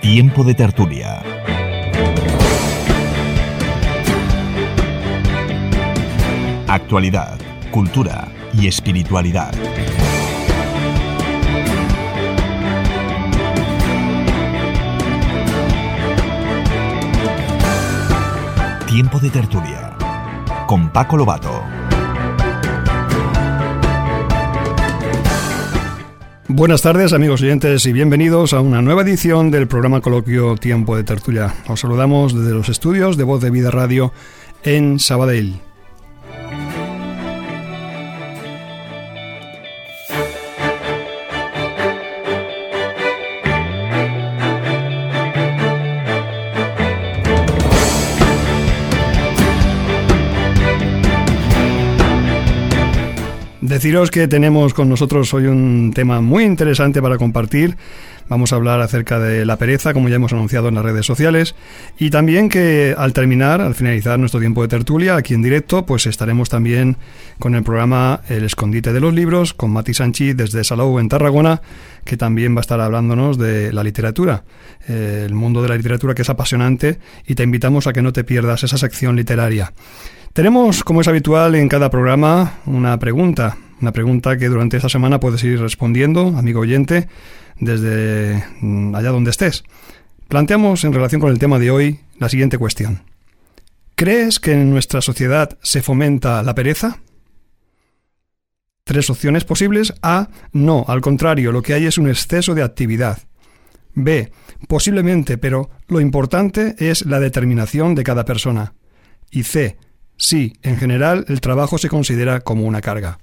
Tiempo de tertulia. Actualidad, cultura y espiritualidad. Tiempo de tertulia. Con Paco Lobato. Buenas tardes amigos oyentes y bienvenidos a una nueva edición del programa coloquio Tiempo de Tertulia. Os saludamos desde los estudios de Voz de Vida Radio en Sabadell. Deciros que tenemos con nosotros hoy un tema muy interesante para compartir. Vamos a hablar acerca de la pereza, como ya hemos anunciado en las redes sociales, y también que al terminar, al finalizar nuestro tiempo de tertulia aquí en directo, pues estaremos también con el programa El escondite de los libros con Mati Sanchi desde Salou en Tarragona, que también va a estar hablándonos de la literatura, eh, el mundo de la literatura que es apasionante y te invitamos a que no te pierdas esa sección literaria. Tenemos, como es habitual en cada programa, una pregunta una pregunta que durante esta semana puedes ir respondiendo, amigo oyente, desde mm, allá donde estés. Planteamos en relación con el tema de hoy la siguiente cuestión. ¿Crees que en nuestra sociedad se fomenta la pereza? Tres opciones posibles. A. No, al contrario, lo que hay es un exceso de actividad. B. Posiblemente, pero lo importante es la determinación de cada persona. Y C. Sí, en general el trabajo se considera como una carga.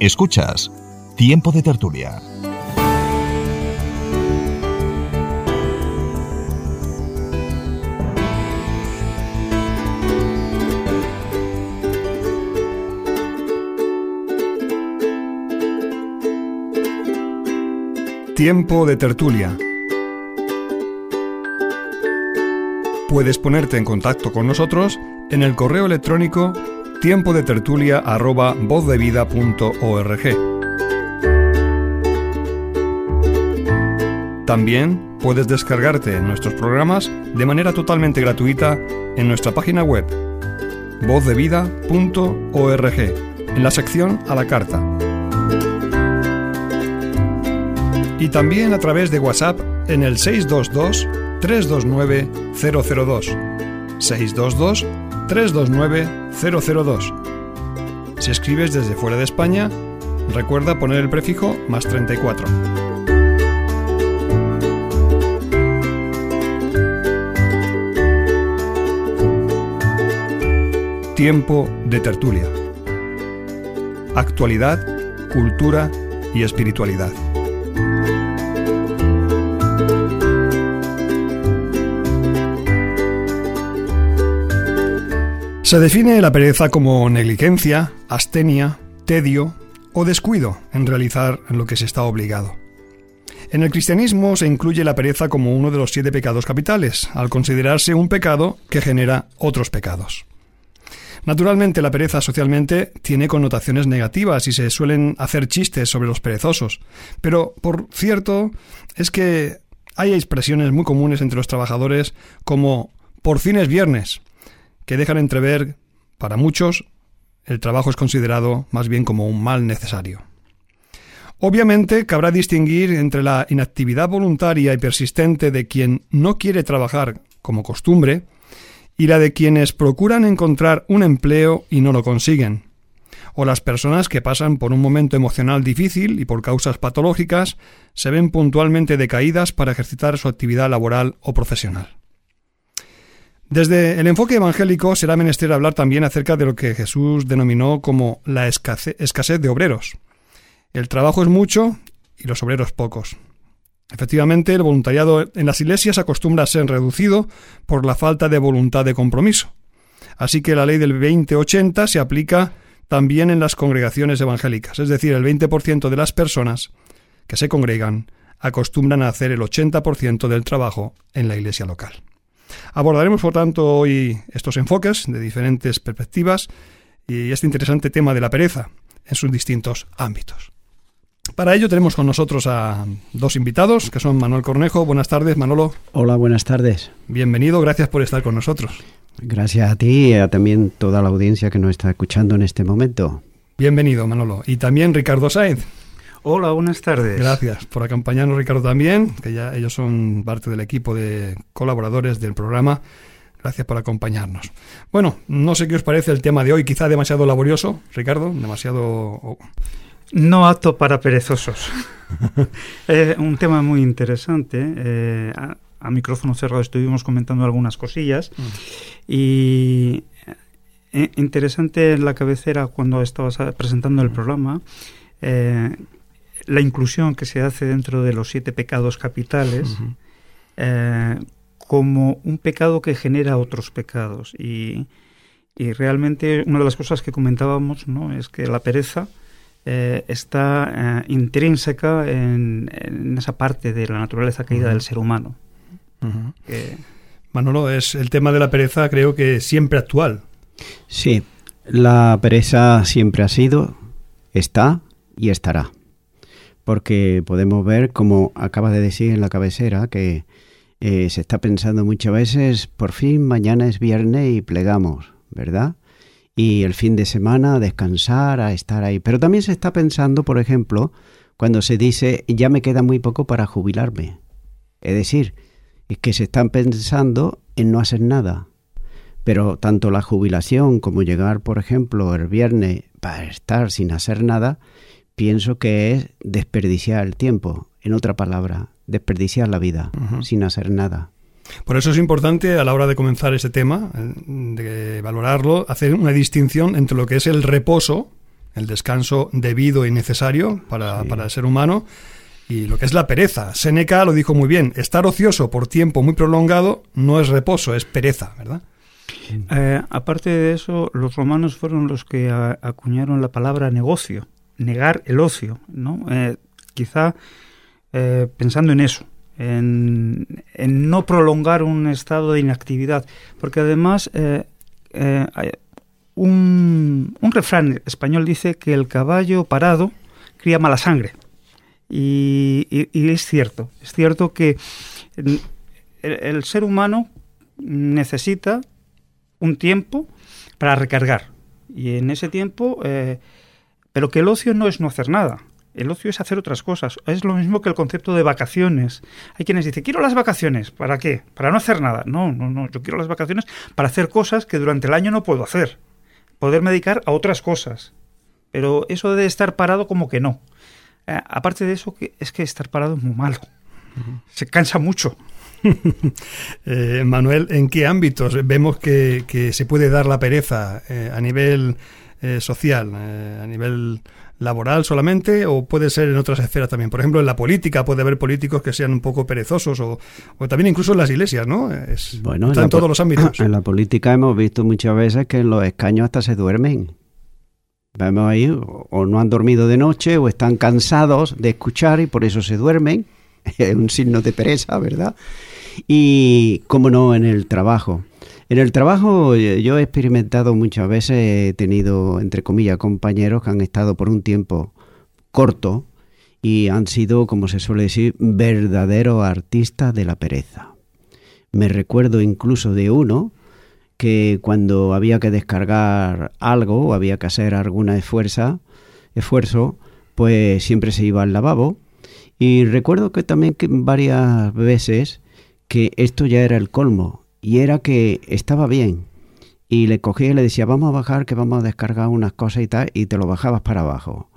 Escuchas Tiempo de Tertulia. Tiempo de tertulia. Puedes ponerte en contacto con nosotros en el correo electrónico tiempo de tertulia arroba. También puedes descargarte nuestros programas de manera totalmente gratuita en nuestra página web vozdevida.org en la sección a la carta. Y también a través de WhatsApp en el 622 329 002 622 329-002. Si escribes desde fuera de España, recuerda poner el prefijo más 34. Tiempo de tertulia. Actualidad, cultura y espiritualidad. Se define la pereza como negligencia, astenia, tedio o descuido en realizar lo que se está obligado. En el cristianismo se incluye la pereza como uno de los siete pecados capitales, al considerarse un pecado que genera otros pecados. Naturalmente, la pereza socialmente tiene connotaciones negativas y se suelen hacer chistes sobre los perezosos, pero por cierto es que hay expresiones muy comunes entre los trabajadores como por fin es viernes, que dejan entrever, para muchos, el trabajo es considerado más bien como un mal necesario. Obviamente, cabrá distinguir entre la inactividad voluntaria y persistente de quien no quiere trabajar como costumbre y la de quienes procuran encontrar un empleo y no lo consiguen, o las personas que pasan por un momento emocional difícil y por causas patológicas se ven puntualmente decaídas para ejercitar su actividad laboral o profesional. Desde el enfoque evangélico será menester hablar también acerca de lo que Jesús denominó como la escasez de obreros. El trabajo es mucho y los obreros pocos. Efectivamente, el voluntariado en las iglesias acostumbra a ser reducido por la falta de voluntad de compromiso. Así que la ley del 2080 se aplica también en las congregaciones evangélicas, es decir, el 20% de las personas que se congregan acostumbran a hacer el 80% del trabajo en la iglesia local. Abordaremos, por tanto, hoy estos enfoques de diferentes perspectivas y este interesante tema de la pereza en sus distintos ámbitos. Para ello tenemos con nosotros a dos invitados, que son Manuel Cornejo. Buenas tardes, Manolo. Hola, buenas tardes. Bienvenido, gracias por estar con nosotros. Gracias a ti y a también toda la audiencia que nos está escuchando en este momento. Bienvenido, Manolo. Y también Ricardo Saez. Hola, buenas tardes. Gracias por acompañarnos, Ricardo, también, que ya ellos son parte del equipo de colaboradores del programa. Gracias por acompañarnos. Bueno, no sé qué os parece el tema de hoy, quizá demasiado laborioso, Ricardo, demasiado no apto para perezosos. es un tema muy interesante. Eh, a, micrófono cerrado estuvimos comentando algunas cosillas mm. y eh, interesante en la cabecera cuando estabas presentando el mm. programa eh, la inclusión que se hace dentro de los siete pecados capitales como un pecado que genera otros pecados y, y realmente una de las cosas que comentábamos no es que la pereza eh, está eh, intrínseca en, esa parte de la naturaleza caída del ser humano. Manolo, es el tema de la pereza creo que siempre actual. Sí, la pereza siempre ha sido, está y estará. Porque podemos ver, como acaba de decir en la cabecera, que eh, se está pensando muchas veces, por fin mañana es viernes y plegamos, ¿verdad? y el fin de semana a descansar, a estar ahí. Pero también se está pensando, por ejemplo, cuando se dice ya me queda muy poco para jubilarme. Es decir, es que se están pensando en no hacer nada. Pero tanto la jubilación como llegar, por ejemplo, el viernes para estar sin hacer nada, pienso que es desperdiciar el tiempo. En otra palabra, desperdiciar la vida sin hacer nada. Por eso es importante a la hora de comenzar ese tema, eh, de valorarlo, hacer una distinción entre lo que es el reposo, el descanso debido y necesario para, el ser humano, y lo que es la pereza. Seneca lo dijo muy bien, estar ocioso por tiempo muy prolongado no es reposo, es pereza, ¿verdad? Eh, aparte de eso, los romanos fueron los que acuñaron la palabra negocio, negar el ocio, ¿no? Eh, quizá pensando en eso, en, no prolongar un estado de inactividad, porque además eh, eh, un, refrán español dice que el caballo parado cría mala sangre. Y, es cierto, es cierto que el, ser humano necesita un tiempo para recargar. Y en ese tiempo, eh, pero que el ocio no es no hacer nada. El ocio es hacer otras cosas. Es lo mismo que el concepto de vacaciones. Hay quienes dicen, quiero las vacaciones. ¿Para qué? Para no hacer nada. No, no, no. Yo quiero las vacaciones para hacer cosas que durante el año no puedo hacer. Poderme dedicar a otras cosas. Pero eso de estar parado como que no. Eh, aparte de eso, es que estar parado es muy malo. Se cansa mucho. Eh, Manuel, ¿en qué ámbitos vemos que, se puede dar la pereza eh, a nivel social, a nivel laboral solamente o puede ser en otras esferas también. Por ejemplo, en la política puede haber políticos que sean un poco perezosos o, también incluso en las iglesias, ¿no? Es, bueno, en, todos los ámbitos. En la política hemos visto muchas veces que en los escaños hasta se duermen. Vemos ahí, o no han dormido de noche o están cansados de escuchar y por eso se duermen. Es un signo de pereza, ¿verdad? Y, como no, en el trabajo. En el trabajo eh, yo he experimentado muchas veces, he tenido, entre comillas, compañeros que han estado por un tiempo corto y han sido, como se suele decir, verdaderos artistas de la pereza. Me recuerdo incluso de uno que cuando había que descargar algo o había que hacer alguna esfuerza, esfuerzo, pues siempre se iba al lavabo. Y recuerdo que también que varias veces que esto ya era el colmo y era que estaba bien. Y le cogía y le decía, vamos a bajar, que vamos a descargar unas cosas y tal, y te lo bajabas para abajo.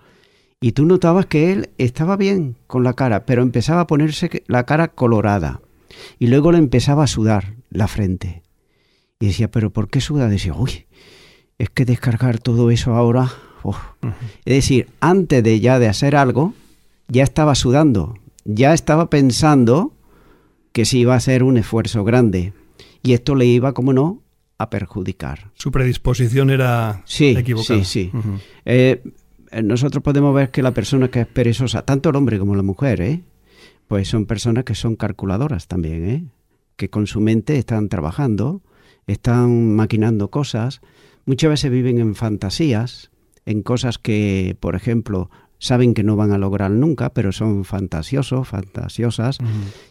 Y tú notabas que él estaba bien con la cara, pero empezaba a ponerse la cara colorada. Y luego le empezaba a sudar la frente. Y decía, ¿pero por qué suda? Decía, uy, es que descargar todo eso ahora. Es decir, antes de ya de hacer algo, ya estaba sudando, ya estaba pensando que se iba a hacer un esfuerzo grande. Y esto le iba, como no, a perjudicar. Su predisposición era sí, equivocada. Sí, sí. Eh, nosotros podemos ver que la persona que es perezosa, tanto el hombre como la mujer, ¿eh? pues son personas que son calculadoras también, ¿eh? que con su mente están trabajando, están maquinando cosas, muchas veces viven en fantasías, en cosas que, por ejemplo, saben que no van a lograr nunca, pero son fantasiosos, fantasiosas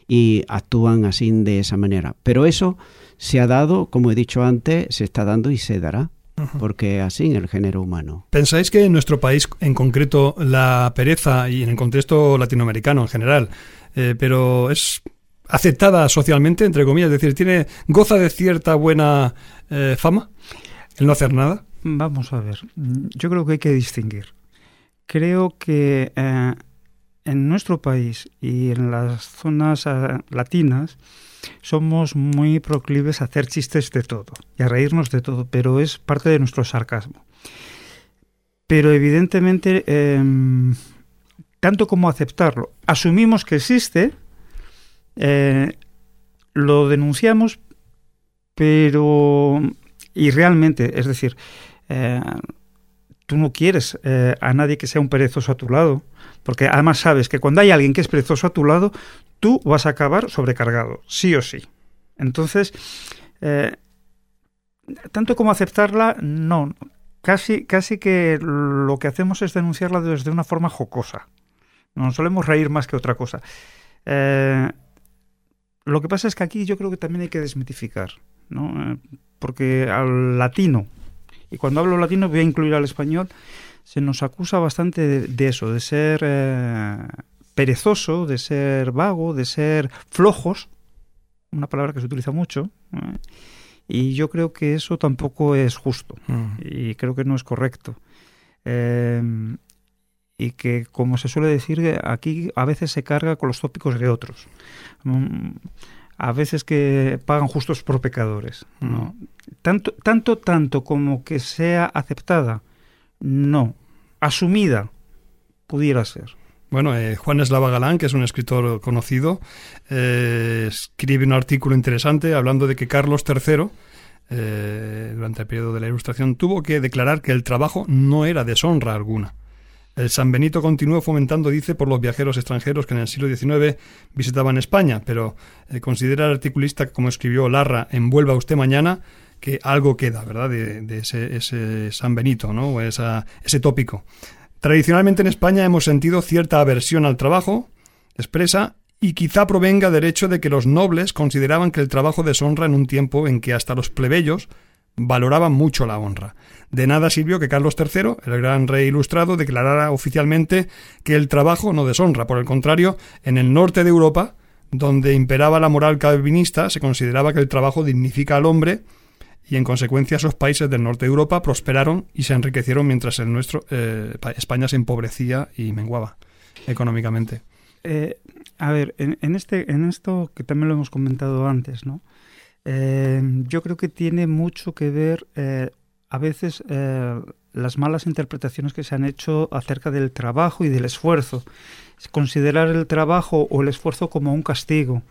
y actúan así de esa manera. Pero eso se ha dado, como he dicho antes, se está dando y se dará. Porque así en el género humano. ¿Pensáis que en nuestro país, en concreto, la pereza y en el contexto latinoamericano en general, eh, pero es aceptada socialmente, entre comillas, es decir, tiene goza de cierta buena eh, fama el no hacer nada? Vamos a ver, yo creo que hay que distinguir creo que eh, en nuestro país y en las zonas eh, latinas somos muy proclives a hacer chistes de todo y a reírnos de todo, pero es parte de nuestro sarcasmo. Pero evidentemente, em, tanto como aceptarlo, asumimos que existe, eh, lo denunciamos, pero... y realmente, es decir, tú no quieres eh, a nadie que sea un perezoso a tu lado, porque además sabes que cuando hay alguien que es perezoso a tu lado, tú vas a acabar sobrecargado, sí o sí. Entonces, eh, tanto como aceptarla, no. Casi, casi que lo que hacemos es denunciarla desde una forma jocosa. Nos solemos reír más que otra cosa. Eh, lo que pasa es que aquí yo creo que también hay que desmitificar, ¿no? porque al latino, y cuando hablo latino voy a incluir al español, se nos acusa bastante de, eso, de ser eh, perezoso, de ser vago, de ser flojos, una palabra que se utiliza mucho, ¿eh? y yo creo que eso tampoco es justo, mm. y creo que no es correcto. Em, y que, como se suele decir, aquí a veces se carga con los tópicos de otros. Mm, a veces que pagan justos por pecadores. ¿no? Tanto, tanto, tanto como que sea aceptada, no. Asumida, pudiera ser. Bueno, eh, Juan Eslava Galán, que es un escritor conocido, eh, escribe un artículo interesante hablando de que Carlos III, eh, durante el periodo de la Ilustración, tuvo que declarar que el trabajo no era deshonra alguna. El San Benito continuó fomentando, dice, por los viajeros extranjeros que en el siglo XIX visitaban España, pero considera el articulista, como escribió Larra, envuelva usted mañana, que algo queda, ¿verdad?, de, ese, San Benito, ¿no?, o ese tópico. Tradicionalmente en España hemos sentido cierta aversión al trabajo, expresa, y quizá provenga del hecho de que los nobles consideraban que el trabajo deshonra en un tiempo en que hasta los plebeyos valoraban mucho la honra. De nada sirvió que Carlos III, el gran rey ilustrado, declarara oficialmente que el trabajo no deshonra. Por el contrario, en el norte de Europa, donde imperaba la moral calvinista, se consideraba que el trabajo dignifica al hombre y en consecuencia esos países del norte de Europa prosperaron y se enriquecieron mientras el nuestro, eh, España se empobrecía y menguaba económicamente. Eh, a ver, en, este, en esto que también lo hemos comentado antes, ¿no? Eh, yo creo que tiene mucho que ver a veces las malas interpretaciones que se han hecho acerca del trabajo y del esfuerzo. Considerar el trabajo o el esfuerzo como un castigo.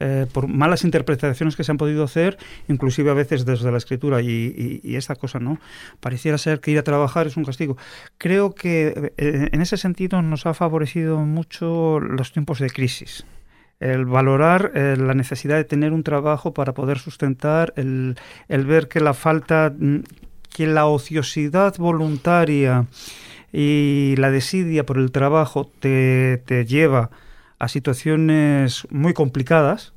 Eh, por malas interpretaciones que se han podido hacer, inclusive a veces desde la escritura y, esta cosa, ¿no? Pareciera ser que ir a trabajar es un castigo. Creo que eh, en ese sentido nos ha favorecido mucho los tiempos de crisis. El valorar eh, la necesidad de tener un trabajo para poder sustentar, el, ver que la falta, mm, que la ociosidad voluntaria y la desidia por el trabajo te, te lleva a situaciones muy complicadas,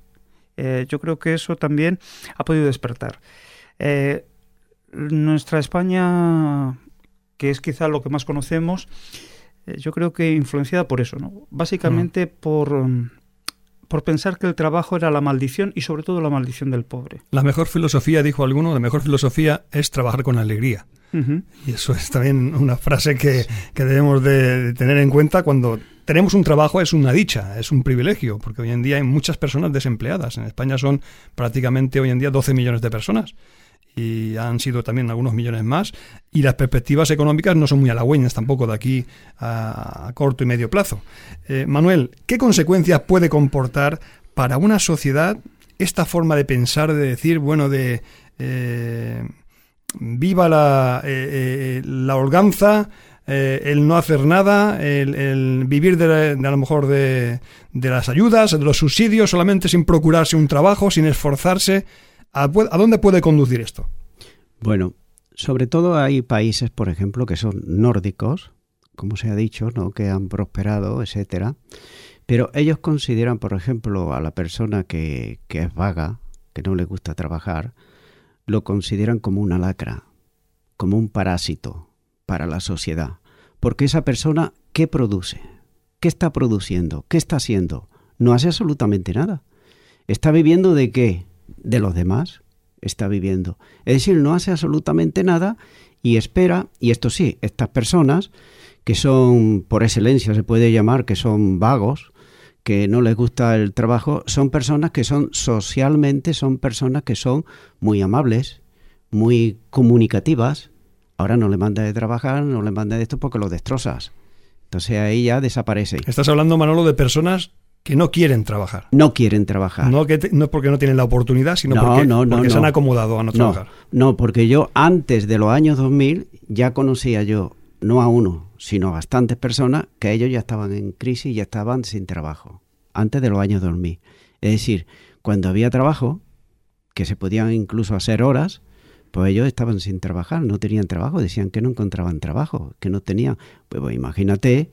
eh, yo creo que eso también ha podido despertar. Eh, nuestra España, que es quizá lo que más conocemos, yo creo que influenciada por eso, ¿no? Básicamente mm. por, mm, por pensar que el trabajo era la maldición y sobre todo la maldición del pobre. La mejor filosofía, dijo alguno, la mejor filosofía es trabajar con alegría. Y eso es también una frase que, que debemos de tener en cuenta cuando tenemos un trabajo, es una dicha, es un privilegio, porque hoy en día hay muchas personas desempleadas. En España son prácticamente hoy en día 12 millones de personas y han sido también algunos millones más, y las perspectivas económicas no son muy halagüeñas tampoco de aquí a, corto y medio plazo. Eh, Manuel, ¿qué consecuencias puede comportar para una sociedad esta forma de pensar, de decir, bueno, de eh, viva la, eh, la holganza, el no hacer nada, el, vivir de, a lo mejor de, de, las ayudas, de los subsidios, solamente sin procurarse un trabajo, sin esforzarse. ¿A, ¿A, dónde puede conducir esto? Bueno, sobre todo hay países, por ejemplo, que son nórdicos, como se ha dicho, ¿no? que han prosperado, etcétera, pero ellos consideran, por ejemplo, a la persona que, que es vaga, que no le gusta trabajar, lo consideran como una lacra, como un parásito para la sociedad. Porque esa persona, ¿qué produce? ¿Qué está produciendo? ¿Qué está haciendo? No hace absolutamente nada. ¿Está viviendo de qué? De los demás. Está viviendo. Es decir, no hace absolutamente nada y espera, y esto sí, estas personas que son, por excelencia se puede llamar, que son vagos, que no les gusta el trabajo, son personas que son socialmente, son personas que son muy amables, muy comunicativas. Ahora no le manda de trabajar, no le manda de esto porque lo destrozas. Entonces ahí ya desaparece. Estás hablando, Manolo, de personas que no quieren trabajar. No quieren trabajar. No, que no porque no tienen la oportunidad, sino porque, se han acomodado a no trabajar. No, porque yo antes de los años 2000 ya conocía yo, no a uno, sino bastantes personas que ellos ya estaban en crisis y ya estaban sin trabajo, antes de los años 2000. Es decir, cuando había trabajo, que se podían incluso hacer horas, pues ellos estaban sin trabajar, no tenían trabajo, decían que no encontraban trabajo, que no tenían. Pues, pues imagínate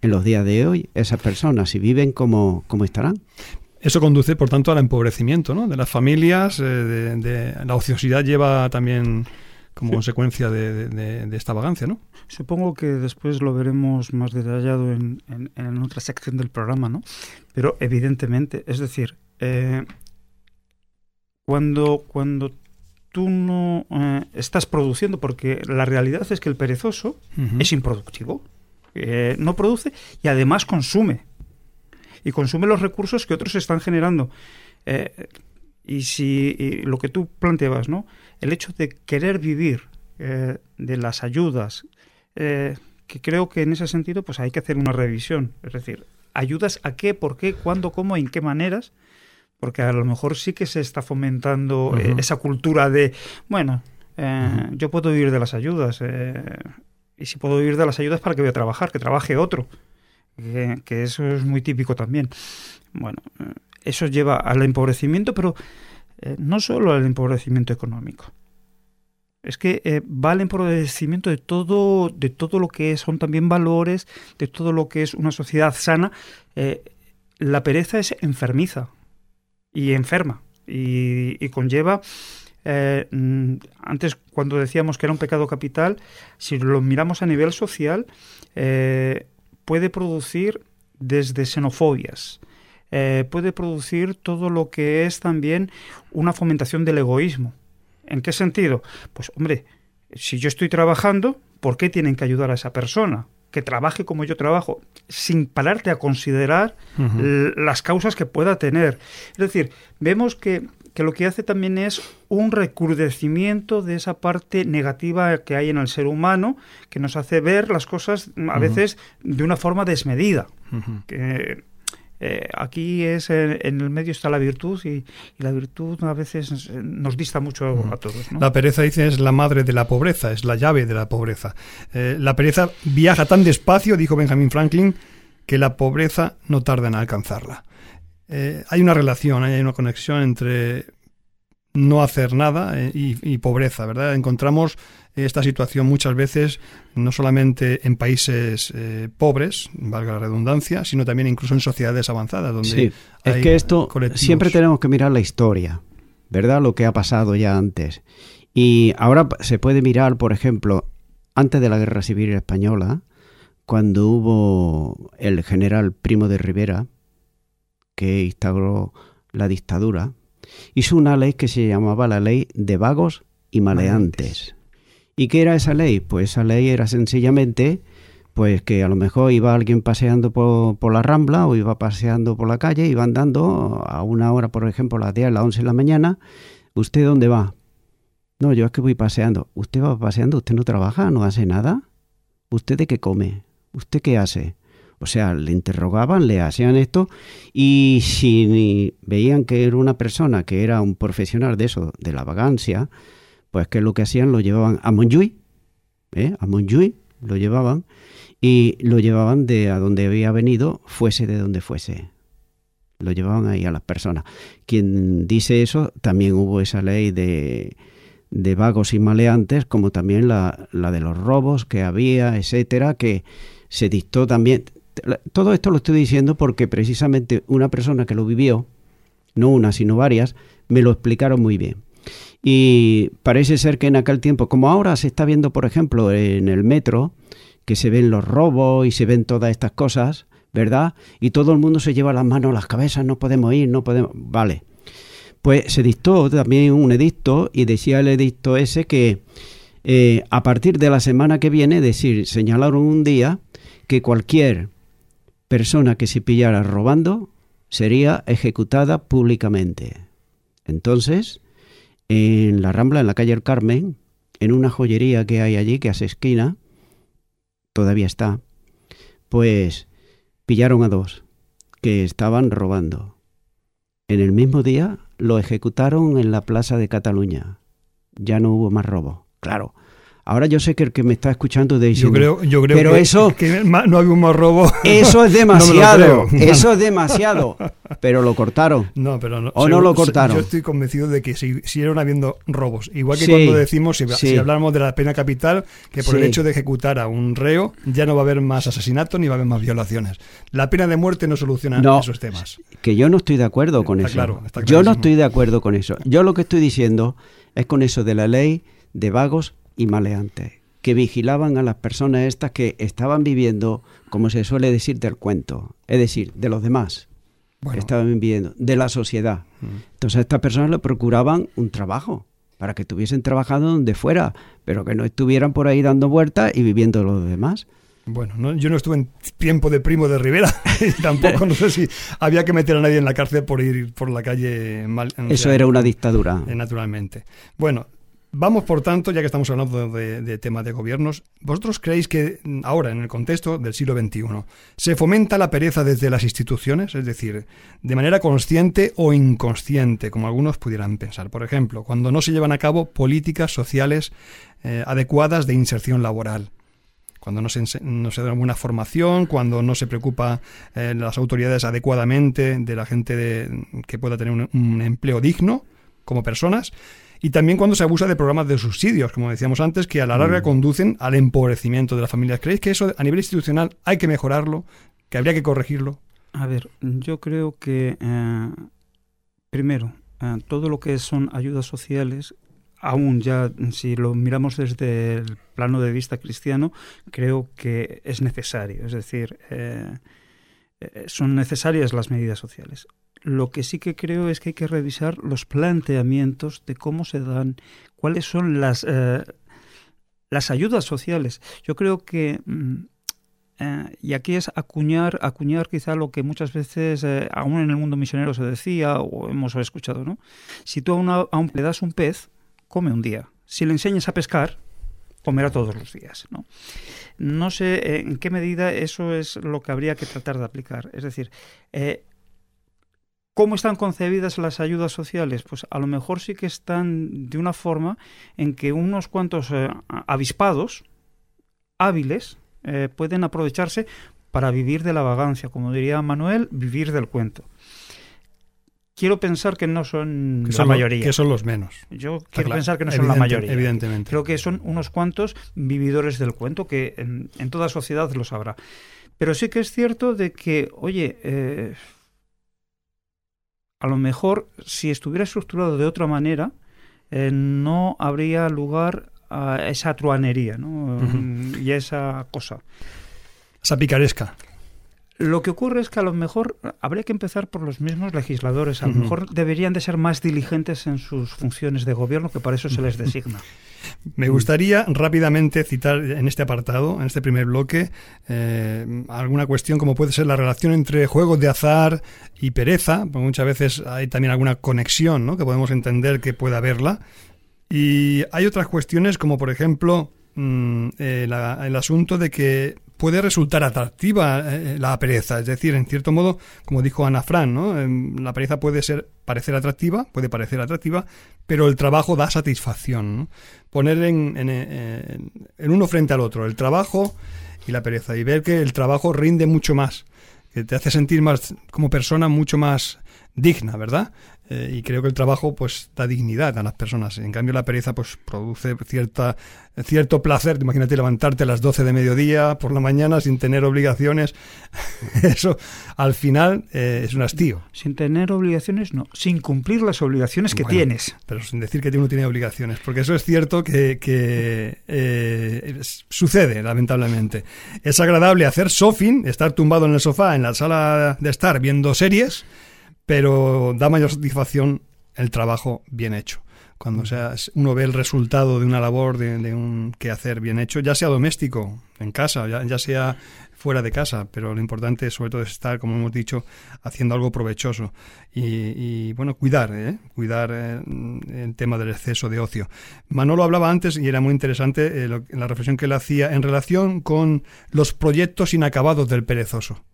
en los días de hoy esas personas, si viven, como cómo estarán? Eso conduce, por tanto, al empobrecimiento ¿no? de las familias, eh, de, la ociosidad lleva también como consecuencia de, esta vagancia, ¿no? Supongo que después lo veremos más detallado en, otra sección del programa, ¿no? Pero evidentemente, es decir, eh, cuando, cuando tú no eh, estás produciendo, porque la realidad es que el perezoso es improductivo, eh, no produce y además consume. Y consume los recursos que otros están generando. y si lo que tú planteabas, ¿no? el hecho de querer vivir eh, de las ayudas, eh, que creo que en ese sentido pues hay que hacer una revisión. Es decir, ayudas a qué, por qué, cuándo, cómo, en qué maneras, porque a lo mejor sí que se está fomentando eh, esa cultura de, bueno, yo puedo vivir de las ayudas, y si puedo vivir de las ayudas, ¿para qué voy a trabajar? Que trabaje otro. que eso es muy típico también. Bueno, eso lleva al empobrecimiento, pero eh, no solo al empobrecimiento económico. Es que eh, va al empobrecimiento de todo, de todo lo que son también valores, de todo lo que es una sociedad sana. Eh, la pereza es enfermiza y enferma y, conlleva mm, antes cuando decíamos que era un pecado capital, si lo miramos a nivel social, puede producir desde xenofobias, eh, puede producir todo lo que es también una fomentación del egoísmo. ¿En qué sentido? Pues hombre, si yo estoy trabajando, ¿por qué tienen que ayudar a esa persona? que trabaje como yo trabajo, sin pararte a considerar las causas que pueda tener. Es decir, vemos que, que, lo que hace también es un recrudecimiento de esa parte negativa que hay en el ser humano, que nos hace ver las cosas a veces de una forma desmedida. que, eh, aquí es en, el medio está la virtud y, la virtud a veces nos dista mucho a todos. La pereza, dice, es la madre de la pobreza, es la llave de la pobreza. Eh, la pereza viaja tan despacio, dijo Benjamin Franklin, que la pobreza no tarda en alcanzarla. Eh, hay una relación, hay una conexión entre no hacer nada y, pobreza, ¿verdad? Encontramos esta situación muchas veces no solamente en países eh, pobres, valga la redundancia, sino también incluso en sociedades avanzadas. Donde sí, es que esto siempre tenemos que mirar la historia, ¿verdad? Lo que ha pasado ya antes. Y ahora se puede mirar, por ejemplo, antes de la Guerra Civil Española, cuando hubo el general Primo de Rivera, que instauró la dictadura, hizo una ley que se llamaba la ley de vagos y maleantes. ¿Y qué era esa ley? Pues esa ley era sencillamente pues que a lo mejor iba alguien paseando por, la rambla o iba paseando por la calle, iba andando a una hora, por ejemplo, a las 10, a las 11 de la mañana. ¿Usted dónde va? No, yo es que voy paseando. ¿Usted va paseando? ¿Usted no trabaja? ¿No hace nada? ¿Usted de qué come? ¿Usted qué hace? O sea, le interrogaban, le hacían esto y si veían que era una persona que era un profesional de eso, de la vagancia, pues que lo que hacían lo llevaban a Montjuïc, ¿eh? a Montjuïc lo llevaban y lo llevaban de a donde había venido, fuese de donde fuese. Lo llevaban ahí a las personas. Quien dice eso, también hubo esa ley de, de vagos y maleantes, como también la de los robos que había, etcétera, que se dictó también todo esto lo estoy diciendo porque precisamente una persona que lo vivió, no una, sino varias, me lo explicaron muy bien. Y parece ser que en aquel tiempo, como ahora se está viendo, por ejemplo, en el metro, que se ven los robos y se ven todas estas cosas, ¿verdad? Y todo el mundo se lleva las manos a las cabezas, no podemos ir, no podemos... Vale. Pues se dictó también un edicto y decía el edicto ese que eh, a partir de la semana que viene, es decir, señalaron un día que cualquier persona que se pillara robando sería ejecutada públicamente. Entonces, en la Rambla, en la calle El Carmen, en una joyería que hay allí, que hace esquina, todavía está, pues pillaron a dos que estaban robando. En el mismo día lo ejecutaron en la Plaza de Cataluña. Ya no hubo más robo. Claro, Ahora yo sé que el que me está escuchando de yo creo, yo creo pero que, eso, que no había un más robo. Eso es demasiado. eso es demasiado. Pero lo cortaron. No, pero no. O no lo cortaron. Yo estoy convencido de que si siguieron habiendo robos. Igual que cuando decimos, si, hablamos de la pena capital, que por el hecho de ejecutar a un reo ya no va a haber más asesinatos ni va a haber más violaciones. La pena de muerte no soluciona esos temas. Que yo no estoy de acuerdo con eso. Claro, yo no estoy de acuerdo con eso. Yo lo que estoy diciendo es con eso de la ley de vagos y maleantes, que vigilaban a las personas estas que estaban viviendo, como se suele decir, del cuento, es decir, de los demás. Estaban viviendo, de la sociedad. Mm. Entonces a estas personas le procuraban un trabajo, para que estuviesen trabajando donde fuera, pero que no estuvieran por ahí dando vueltas y viviendo los demás. Bueno, yo no estuve en tiempo de primo de Rivera y tampoco no sé si había que meter a nadie en la cárcel por ir por la calle mal. Eso era una dictadura. Eh, naturalmente. Bueno, Vamos, por tanto, ya que estamos hablando de, temas de gobiernos, ¿vosotros creéis que ahora, en el contexto del siglo XXI, se fomenta la pereza desde las instituciones? Es decir, de manera consciente o inconsciente, como algunos pudieran pensar. Por ejemplo, cuando no se llevan a cabo políticas sociales eh, adecuadas de inserción laboral cuando no se, no se da alguna formación, cuando no se preocupa eh, las autoridades adecuadamente de la gente que pueda tener un empleo digno como personas, y también cuando se abusa de programas de subsidios, como decíamos antes, que a la larga mm. conducen al empobrecimiento de las familias. ¿Creéis que eso a nivel institucional hay que mejorarlo? ¿Que habría que corregirlo? A ver, yo creo que, eh, primero, eh, todo lo que son ayudas sociales, aún ya si lo miramos desde el plano de vista cristiano, creo que es necesario. Es decir, eh, son necesarias las medidas sociales. Lo que sí que creo es que hay que revisar los planteamientos de cómo se dan, cuáles son las, eh, las ayudas sociales. Yo creo que, mm, eh, y aquí es acuñar, acuñar quizá lo que muchas veces, eh, aún en el mundo misionero se decía o hemos escuchado, ¿no? Si tú a, una, a un le das un pez, come un día. Si le enseñas a pescar, comerá todos los días. ¿no? no sé en qué medida eso es lo que habría que tratar de aplicar. Es decir, ¿Cómo están concebidas las ayudas sociales? Pues a lo mejor sí que están de una forma en que unos cuantos eh, avispados, hábiles, eh, pueden aprovecharse para vivir de la vagancia, como diría Manuel, vivir del cuento. Quiero pensar que no son, la mayoría. Que son los menos. Yo quiero pensar que no son la mayoría. Evidentemente. Creo que son unos cuantos vividores del cuento, que en, toda sociedad los habrá. Pero sí que es cierto de que, oye, eh, a lo mejor si estuviera estructurado de otra manera, eh, no habría lugar a esa truanería ¿no? y a esa cosa. Esa picaresca. Lo que ocurre es que a lo mejor habría que empezar por los mismos legisladores. A lo mejor deberían de ser más diligentes en sus funciones de gobierno, que para eso se les designa. Me gustaría rápidamente citar en este apartado, en este primer bloque, eh, alguna cuestión como puede ser la relación entre juegos de azar y pereza, porque muchas veces hay también alguna conexión ¿no? que podemos entender que pueda haberla. Y hay otras cuestiones como por ejemplo mm, eh, el asunto de que puede resultar atractiva eh, la pereza. Es decir, en cierto modo, como dijo Ana Fran, ¿no? Em, la pereza puede ser parecer atractiva, puede parecer atractiva, pero el trabajo da satisfacción. Poner en, en, uno frente al otro, el trabajo y la pereza, y ver que el trabajo rinde mucho más, que te hace sentir más como persona mucho más digna, ¿verdad? Eh, y creo que el trabajo pues da dignidad a las personas. En cambio la pereza pues produce cierta, cierto placer. Imagínate levantarte a las 12 de mediodía por la mañana sin tener obligaciones. Eso al final eh, es un hastío. Sin tener obligaciones, no. Sin cumplir las obligaciones que tienes. Pero sin decir que uno tiene obligaciones. Porque eso es cierto que, que eh, sucede, lamentablemente. Es agradable hacer sofing, estar tumbado en el sofá, en la sala de estar viendo series pero da mayor satisfacción el trabajo bien hecho. Cuando sea, uno ve el resultado de una labor, de, un quehacer bien hecho, ya sea doméstico, en casa, ya, sea fuera de casa, pero lo importante sobre todo es estar, como hemos dicho, haciendo algo provechoso y, bueno, cuidar, ¿eh? cuidar eh, el tema del exceso de ocio. Manolo hablaba antes y era muy interesante eh, la reflexión que él hacía en relación con los proyectos inacabados del perezoso.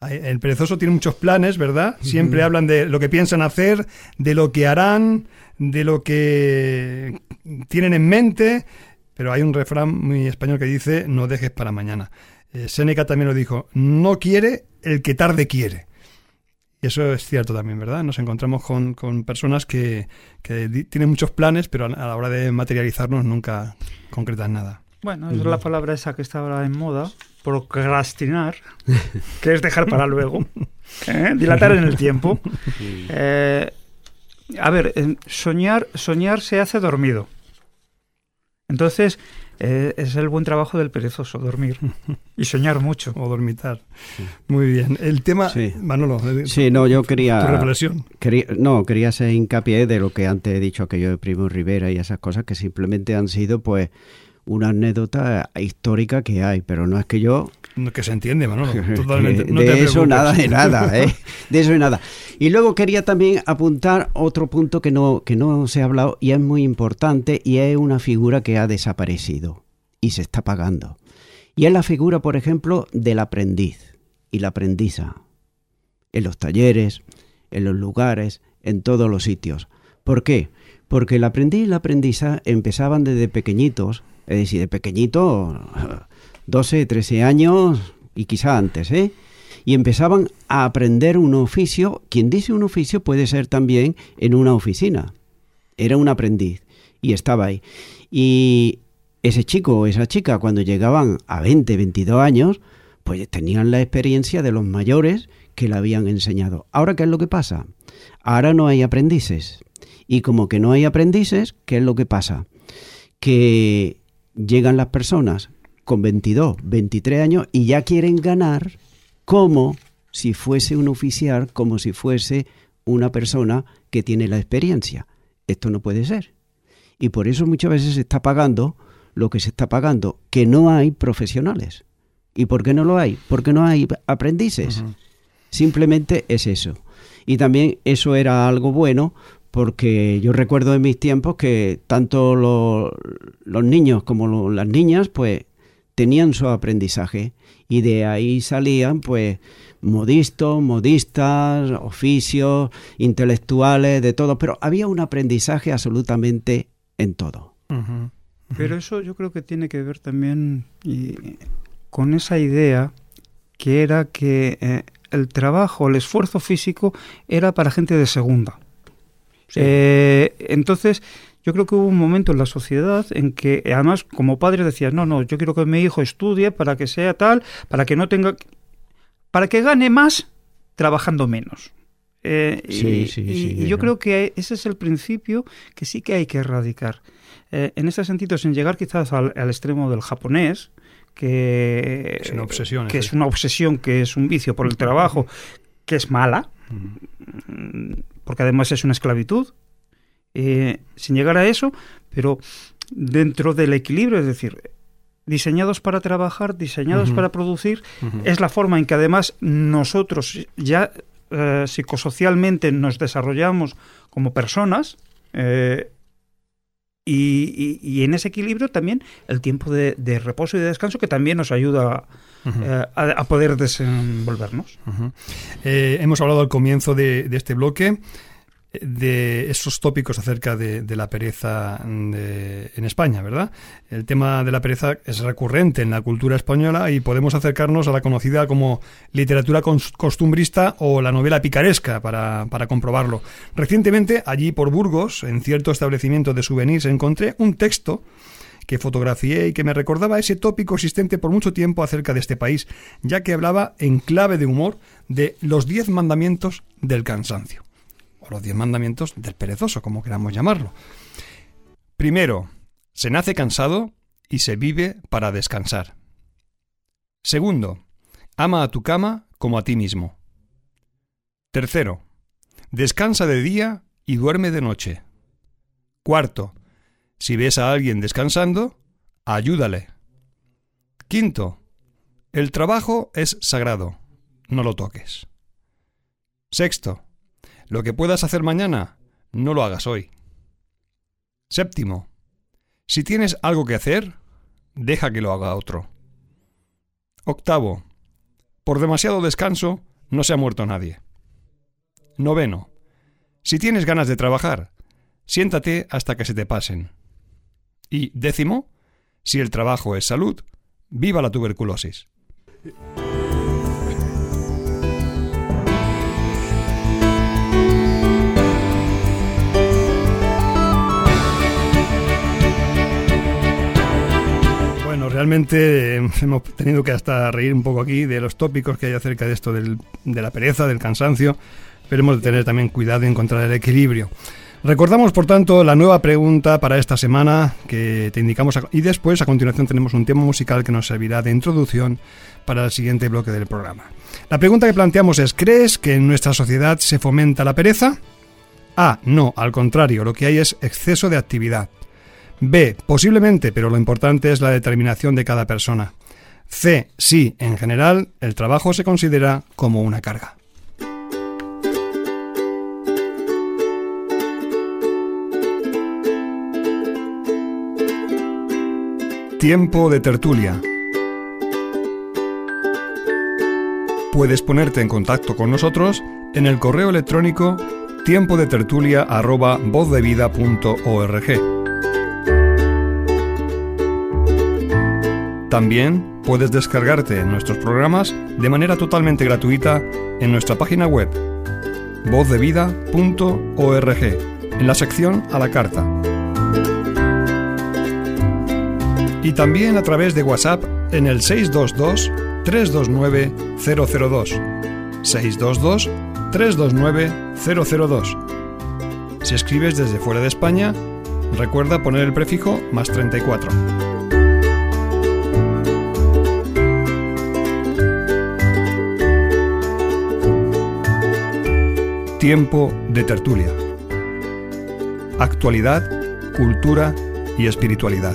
El perezoso tiene muchos planes, ¿verdad? Siempre hablan de lo que piensan hacer, de lo que harán, de lo que tienen en mente, pero hay un refrán muy español que dice no dejes para mañana. Eh, Séneca también lo dijo, no quiere el que tarde quiere. Y eso es cierto también, ¿verdad? Nos encontramos con, personas que, que, tienen muchos planes, pero a la hora de materializarnos nunca concretan nada. Bueno, es la palabra esa que está ahora en moda, procrastinar, que es dejar para luego, ¿eh? dilatar en el tiempo. Eh, a ver, soñar, soñar se hace dormido. Entonces, eh, es el buen trabajo del perezoso, dormir y soñar mucho. O dormitar. Muy bien. El tema, sí. Manolo. Sí, no, yo quería. Tu reflexión. Quería, no, quería hacer hincapié de lo que antes he dicho, aquello de Primo Rivera y esas cosas que simplemente han sido, pues, una anécdota histórica que hay, pero no es que yo... Que se entiende, Manolo. Totalmente. de eso nada, de nada, ¿eh? De eso y nada. Y luego quería también apuntar otro punto que no, que no se ha hablado y es muy importante y es una figura que ha desaparecido y se está pagando. Y es la figura, por ejemplo, del aprendiz y la aprendiza. En los talleres, en los lugares, en todos los sitios. ¿Por qué? Porque el aprendiz y la aprendiza empezaban desde pequeñitos es decir, de pequeñito, 12, 13 años y quizá antes, ¿eh? Y empezaban a aprender un oficio. Quien dice un oficio puede ser también en una oficina. Era un aprendiz y estaba ahí. Y ese chico o esa chica, cuando llegaban a 20, 22 años, pues tenían la experiencia de los mayores que le habían enseñado. Ahora, ¿qué es lo que pasa? Ahora no hay aprendices. Y como que no hay aprendices, ¿qué es lo que pasa? Que llegan las personas con 22, 23 años y ya quieren ganar como si fuese un oficial, como si fuese una persona que tiene la experiencia. Esto no puede ser. Y por eso muchas veces se está pagando lo que se está pagando, que no hay profesionales. ¿Y por qué no lo hay? Porque no hay aprendices. Simplemente es eso. Y también eso era algo bueno porque yo recuerdo en mis tiempos que tanto los niños como las niñas pues tenían su aprendizaje y de ahí salían pues modistos, modistas, oficios, intelectuales, de todo, pero había un aprendizaje absolutamente en todo. Pero eso yo creo que tiene que ver también con esa idea que era que eh, el trabajo, el esfuerzo físico era para gente de segunda. Eh, entonces, yo creo que hubo un momento en la sociedad en que, además, como padre decías, no, no, yo quiero que mi hijo estudie para que sea tal, para que no tenga, para que gane más trabajando menos. Eh, y, sí, yo creo que ese es el principio que sí que hay que erradicar. Eh, en este sentido, sin llegar quizás al, extremo del japonés, que es una obsesión, que es una obsesión, que es un vicio por el trabajo, que es mala, porque además es una esclavitud, eh, sin llegar a eso, pero dentro del equilibrio, es decir, diseñados para trabajar, diseñados para producir, es la forma en que además nosotros ya eh, psicosocialmente nos desarrollamos como personas. Eh, y, en ese equilibrio también el tiempo de, reposo y de descanso que también nos ayuda eh, a, poder desenvolvernos. Eh, hemos hablado al comienzo de, este bloque de esos tópicos acerca de, la pereza en España, ¿verdad? El tema de la pereza es recurrente en la cultura española y podemos acercarnos a la conocida como literatura costumbrista o la novela picaresca para, para comprobarlo. Recientemente, allí por Burgos, en cierto establecimiento de souvenirs, encontré un texto que fotografié y que me recordaba ese tópico existente por mucho tiempo acerca de este país, ya que hablaba en clave de humor de los diez mandamientos del cansancio, o los diez mandamientos del perezoso, como queramos llamarlo. Primero, se nace cansado y se vive para descansar. Segundo, ama a tu cama como a ti mismo. Tercero, descansa de día y duerme de noche. Cuarto, si ves a alguien descansando, ayúdale. Quinto, el trabajo es sagrado, no lo toques. Sexto, lo que puedas hacer mañana, no lo hagas hoy. Séptimo, si tienes algo que hacer, deja que lo haga otro. Octavo, por demasiado descanso no se ha muerto nadie. Noveno, si tienes ganas de trabajar, siéntate hasta que se te pasen. Y décimo, si el trabajo es salud, viva la tuberculosis. Bueno, realmente hemos tenido que hasta reír un poco aquí de los tópicos que hay acerca de esto de la pereza, del cansancio, pero hemos de tener también cuidado y encontrar el equilibrio. Recordamos, por tanto, la nueva pregunta para esta semana que te indicamos y después, a continuación, tenemos un tema musical que nos servirá de introducción para el siguiente bloque del programa. La pregunta que planteamos es, ¿crees que en nuestra sociedad se fomenta la pereza? A. No, al contrario, lo que hay es exceso de actividad. B. Posiblemente, pero lo importante es la determinación de cada persona. C. Sí, en general, el trabajo se considera como una carga. Tiempo de tertulia. Puedes ponerte en contacto con nosotros en el correo electrónico tiempo de tertulia También puedes descargarte nuestros programas de manera totalmente gratuita en nuestra página web vozdevida.org en la sección a la carta y también a través de WhatsApp en el 622-329-002. 622-329-002. Si escribes desde fuera de España, recuerda poner el prefijo más 34. Tiempo de tertulia. Actualidad, cultura y espiritualidad.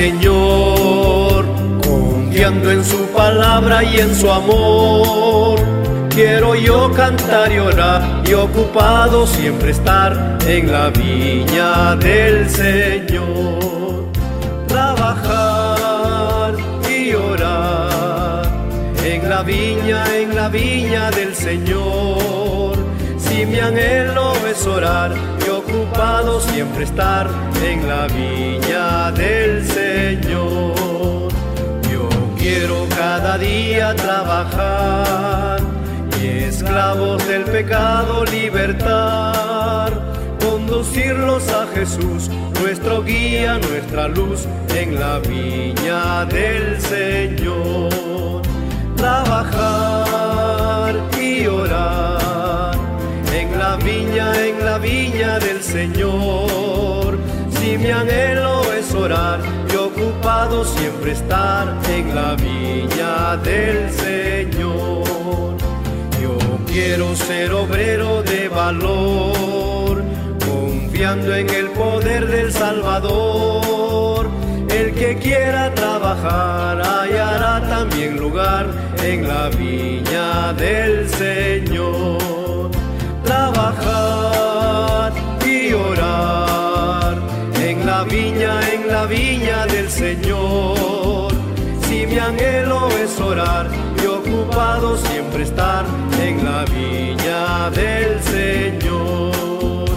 Señor, confiando en su palabra y en su amor. Quiero yo cantar y orar y ocupado siempre estar en la viña del Señor. Trabajar y orar en la viña, en la viña del Señor. Si mi anhelo es orar ocupado siempre estar en la viña del Señor. Quiero cada día trabajar y esclavos del pecado libertar, conducirlos a Jesús, nuestro guía, nuestra luz en la viña del Señor. Trabajar y orar en la viña, en la viña del Señor. Si mi anhelo es orar siempre estar en la viña del Señor. Yo quiero ser obrero de valor, confiando en el poder del Salvador. El que quiera trabajar hallará también lugar en la viña del Señor. Trabajar y orar en la viña, en la viña Señor. Si mi anhelo es orar y ocupado siempre estar en la viña del Señor.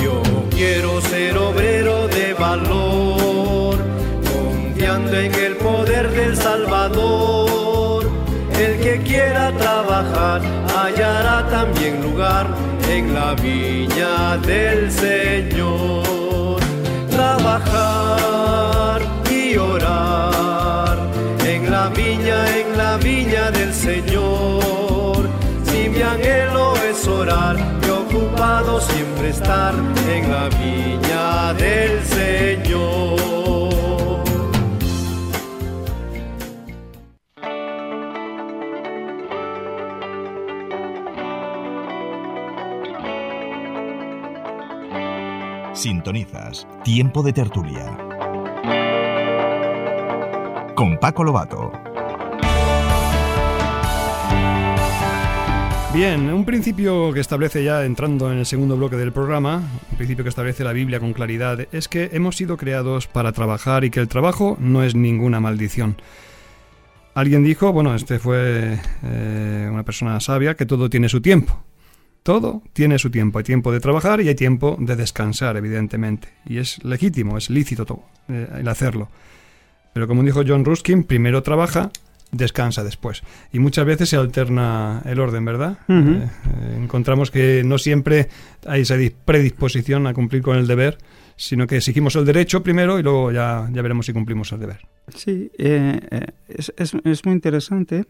Yo quiero ser obrero de valor, confiando en el poder del Salvador. El que quiera trabajar hallará también lugar en la viña del Señor. Trabajar y orar en la viña, en la viña del Señor. Si mi anhelo es orar y ocupado siempre estar en la viña del Señor. Sintonizas Tiempo de Tertulia. Con Paco Lobato. Bien, un principio que establece ya entrando en el segundo bloque del programa, un principio que establece la Biblia con claridad, es que hemos sido creados para trabajar y que el trabajo no es ninguna maldición. Alguien dijo, bueno, este fue eh, una persona sabia, que todo tiene su tiempo. Todo tiene su tiempo. Hay tiempo de trabajar y hay tiempo de descansar, evidentemente. Y es legítimo, es lícito todo, eh, el hacerlo. Pero como dijo John Ruskin, primero trabaja, descansa después. Y muchas veces se alterna el orden, ¿verdad? Eh, eh, encontramos que no siempre hay esa dis- predisposición a cumplir con el deber, sino que exigimos el derecho primero y luego ya, ya veremos si cumplimos el deber. Sí, eh, es, es- es muy interesante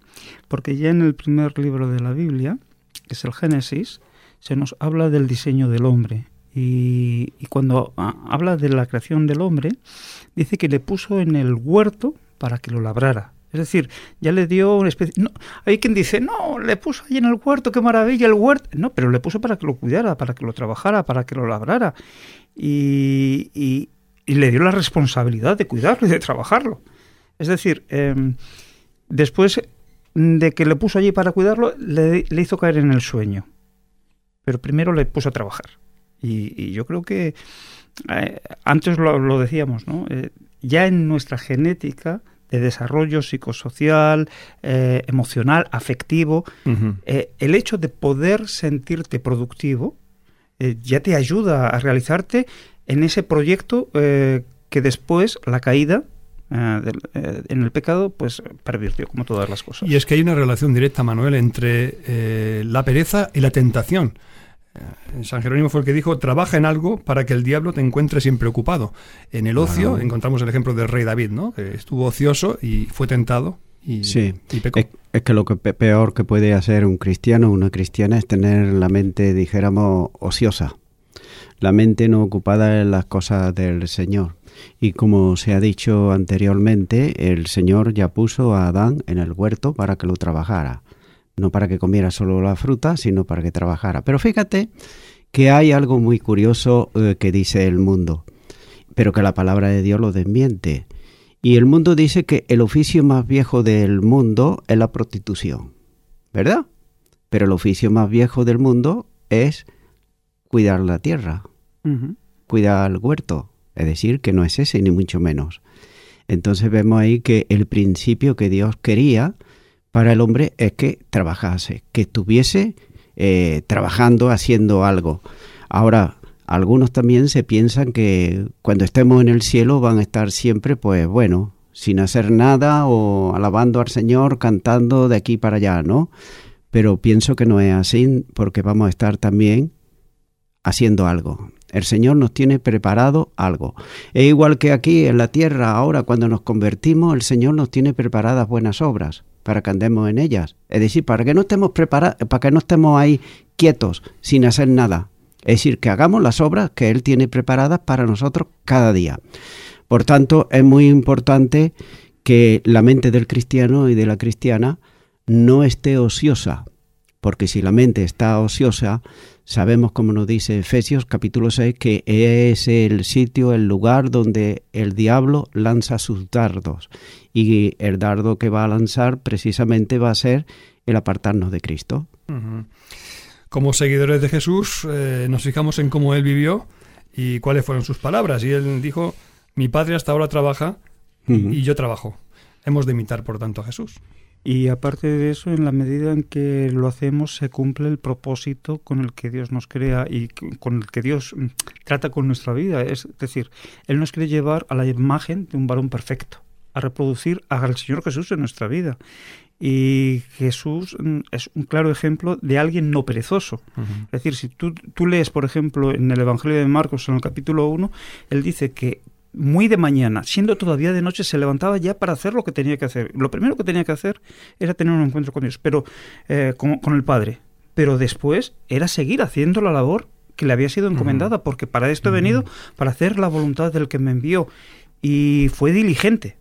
porque ya en el primer libro de la Biblia, que es el Génesis, se nos habla del diseño del hombre. Y, cuando habla de la creación del hombre, dice que le puso en el huerto para que lo labrara. Es decir, ya le dio una especie... No, hay quien dice, no, le puso ahí en el huerto, qué maravilla el huerto. No, pero le puso para que lo cuidara, para que lo trabajara, para que lo labrara. Y, y- y le dio la responsabilidad de cuidarlo y de trabajarlo. Es decir, em, después de que le puso allí para cuidarlo, le hizo caer en el sueño. Pero primero le puso a trabajar. Y, y yo creo que eh, antes lo, lo decíamos, ¿no? Eh, ya en nuestra genética de desarrollo psicosocial, eh, emocional, afectivo, el hecho de poder sentirte productivo ya te ayuda a realizarte en ese proyecto que después la caída en el pecado pues pervirtió como todas las cosas. Y es que hay una relación directa, Manuel, entre eh, la pereza y la tentación. Eh, San Jerónimo fue el que dijo, trabaja en algo para que el diablo te encuentre siempre ocupado. En el ocio encontramos el ejemplo del rey David, ¿no? Que estuvo ocioso y fue tentado y, Sí. y pecó. Es, es que lo que pe- peor que puede hacer un cristiano o una cristiana es tener la mente, dijéramos, ociosa. La mente no ocupada en las cosas del Señor. Y como se ha dicho anteriormente, el Señor ya puso a Adán en el huerto para que lo trabajara. No para que comiera solo la fruta, sino para que trabajara. Pero fíjate que hay algo muy curioso eh, que dice el mundo, pero que la palabra de Dios lo desmiente. Y el mundo dice que el oficio más viejo del mundo es la prostitución, ¿verdad? Pero el oficio más viejo del mundo es cuidar la tierra, cuidar el huerto. Es decir, que no es ese, ni mucho menos. Entonces vemos ahí que el principio que Dios quería para el hombre es que trabajase, que estuviese eh, trabajando, haciendo algo. Ahora, algunos también se piensan que cuando estemos en el cielo van a estar siempre, pues bueno, sin hacer nada o alabando al Señor, cantando de aquí para allá, ¿no? pero pienso que no es así porque vamos a estar también haciendo algo. El Señor nos tiene preparado algo. Es igual que aquí en la tierra, ahora cuando nos convertimos, el Señor nos tiene preparadas buenas obras para que andemos en ellas. Es decir, para que no estemos preparados, para que no estemos ahí quietos, sin hacer nada. Es decir, que hagamos las obras que Él tiene preparadas para nosotros cada día. Por tanto, es muy importante que la mente del cristiano y de la cristiana no esté ociosa, porque si la mente está ociosa, sabemos, como nos dice Efesios capítulo 6, que es el sitio, el lugar donde el diablo lanza sus dardos. Y el dardo que va a lanzar precisamente va a ser el apartarnos de Cristo. Como seguidores de Jesús, eh, nos fijamos en cómo él vivió y cuáles fueron sus palabras. Y él dijo, mi padre hasta ahora trabaja y yo trabajo. Hemos de imitar, por tanto, a Jesús. Y aparte de eso, en la medida en que lo hacemos, se cumple el propósito con el que Dios nos crea y con el que Dios mm, trata con nuestra vida. Es decir, Él nos quiere llevar a la imagen de un varón perfecto, a reproducir al Señor Jesús en nuestra vida. Y Jesús mm, es un claro ejemplo de alguien no perezoso. Es decir, si tú, tú lees, por ejemplo, en el Evangelio de Marcos, en el capítulo 1, Él dice que muy de mañana, siendo todavía de noche, se levantaba ya para hacer lo que tenía que hacer. Lo primero que tenía que hacer era tener un encuentro con Dios, pero eh, con, el Padre. Pero después era seguir haciendo la labor que le había sido encomendada, porque para esto he venido, para hacer la voluntad del que me envió. Y fue diligente,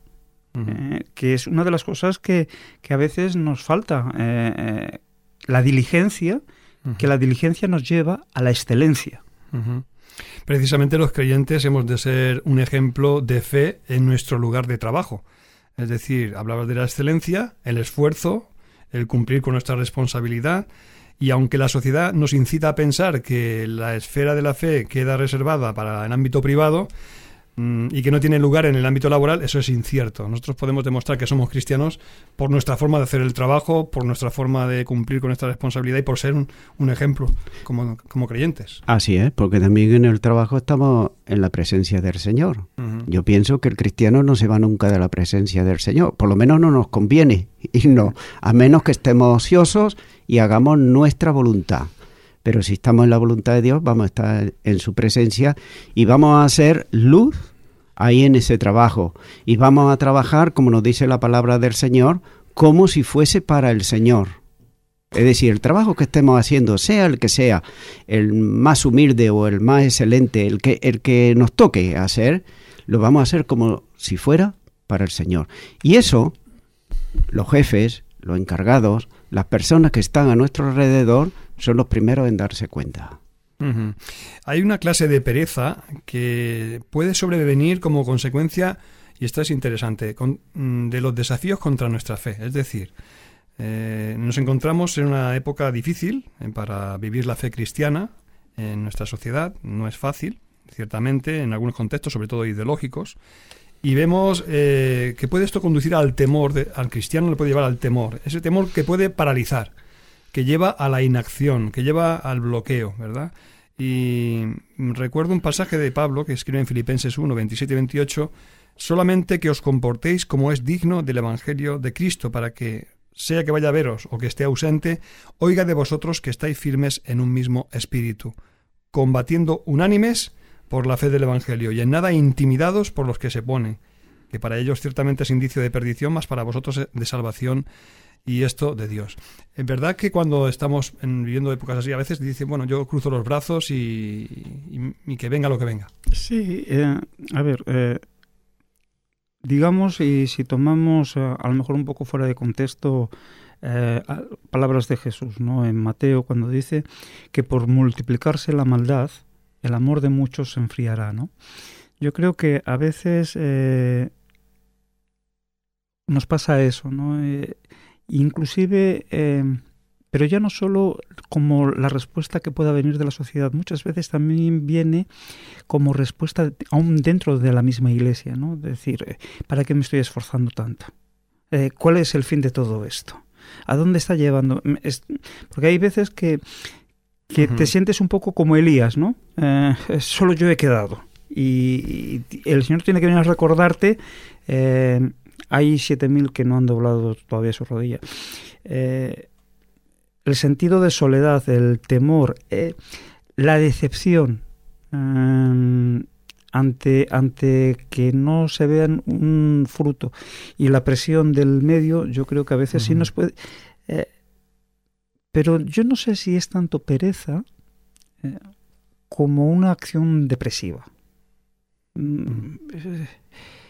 eh, que es una de las cosas que, que a veces nos falta. Eh, la diligencia, que la diligencia nos lleva a la excelencia. Precisamente los creyentes hemos de ser un ejemplo de fe en nuestro lugar de trabajo. Es decir, hablabas de la excelencia, el esfuerzo, el cumplir con nuestra responsabilidad, y aunque la sociedad nos incita a pensar que la esfera de la fe queda reservada para el ámbito privado, y que no tiene lugar en el ámbito laboral, eso es incierto. Nosotros podemos demostrar que somos cristianos por nuestra forma de hacer el trabajo, por nuestra forma de cumplir con nuestra responsabilidad y por ser un, ejemplo como, creyentes. Así es, porque también en el trabajo estamos en la presencia del Señor. Yo pienso que el cristiano no se va nunca de la presencia del Señor, por lo menos no nos conviene, y no, a menos que estemos ociosos y hagamos nuestra voluntad pero si estamos en la voluntad de Dios, vamos a estar en su presencia y vamos a ser luz ahí en ese trabajo. Y vamos a trabajar, como nos dice la palabra del Señor, como si fuese para el Señor. Es decir, el trabajo que estemos haciendo, sea el que sea, el más humilde o el más excelente, el que, el que nos toque hacer, lo vamos a hacer como si fuera para el Señor. Y eso, los jefes, los encargados, las personas que están a nuestro alrededor, son los primeros en darse cuenta. Hay una clase de pereza que puede sobrevenir como consecuencia, y esto es interesante, mm, de los desafíos contra nuestra fe. Es decir, eh, nos encontramos en una época difícil eh, para vivir la fe cristiana en nuestra sociedad. No es fácil, ciertamente, en algunos contextos, sobre todo ideológicos. Y vemos eh, que puede esto conducir al temor, al cristiano le puede llevar al temor, ese temor que puede paralizar que lleva a la inacción, que lleva al bloqueo, ¿verdad? Y recuerdo un pasaje de Pablo que escribe en Filipenses 1, 27 y 28, solamente que os comportéis como es digno del Evangelio de Cristo, para que, sea que vaya a veros o que esté ausente, oiga de vosotros que estáis firmes en un mismo espíritu, combatiendo unánimes por la fe del Evangelio y en nada intimidados por los que se ponen, que para ellos ciertamente es indicio de perdición, mas para vosotros de salvación y esto de Dios. Es verdad que cuando estamos viviendo épocas así, a veces dicen, bueno, yo cruzo los brazos y, que venga lo que venga. Sí, eh, a ver, eh, digamos, y si tomamos eh, a lo mejor un poco fuera de contexto palabras de Jesús, ¿no? En Mateo, cuando dice que por multiplicarse la maldad, el amor de muchos se enfriará, ¿no? Yo creo que a veces nos pasa eso, ¿no? Inclusive, em, pero ya no solo como la respuesta que pueda venir de la sociedad, muchas veces también viene como respuesta aún dentro de la misma iglesia, ¿no? Decir, eh, ¿para qué me estoy esforzando tanto? Eh, ¿Cuál es el fin de todo esto? ¿A dónde está llevando? porque hay veces que, que te sientes un poco como Elías, ¿no? Eh, solo yo he quedado. Y, el Señor tiene que venir a recordarte hay 7.000 que no han doblado todavía su rodilla. Eh, el sentido de soledad, el temor, eh, la decepción eh, ante, ante que no se vean un fruto y la presión del medio, yo creo que a veces sí nos puede... eh, pero yo no sé si es tanto pereza eh, como una acción depresiva. Mm,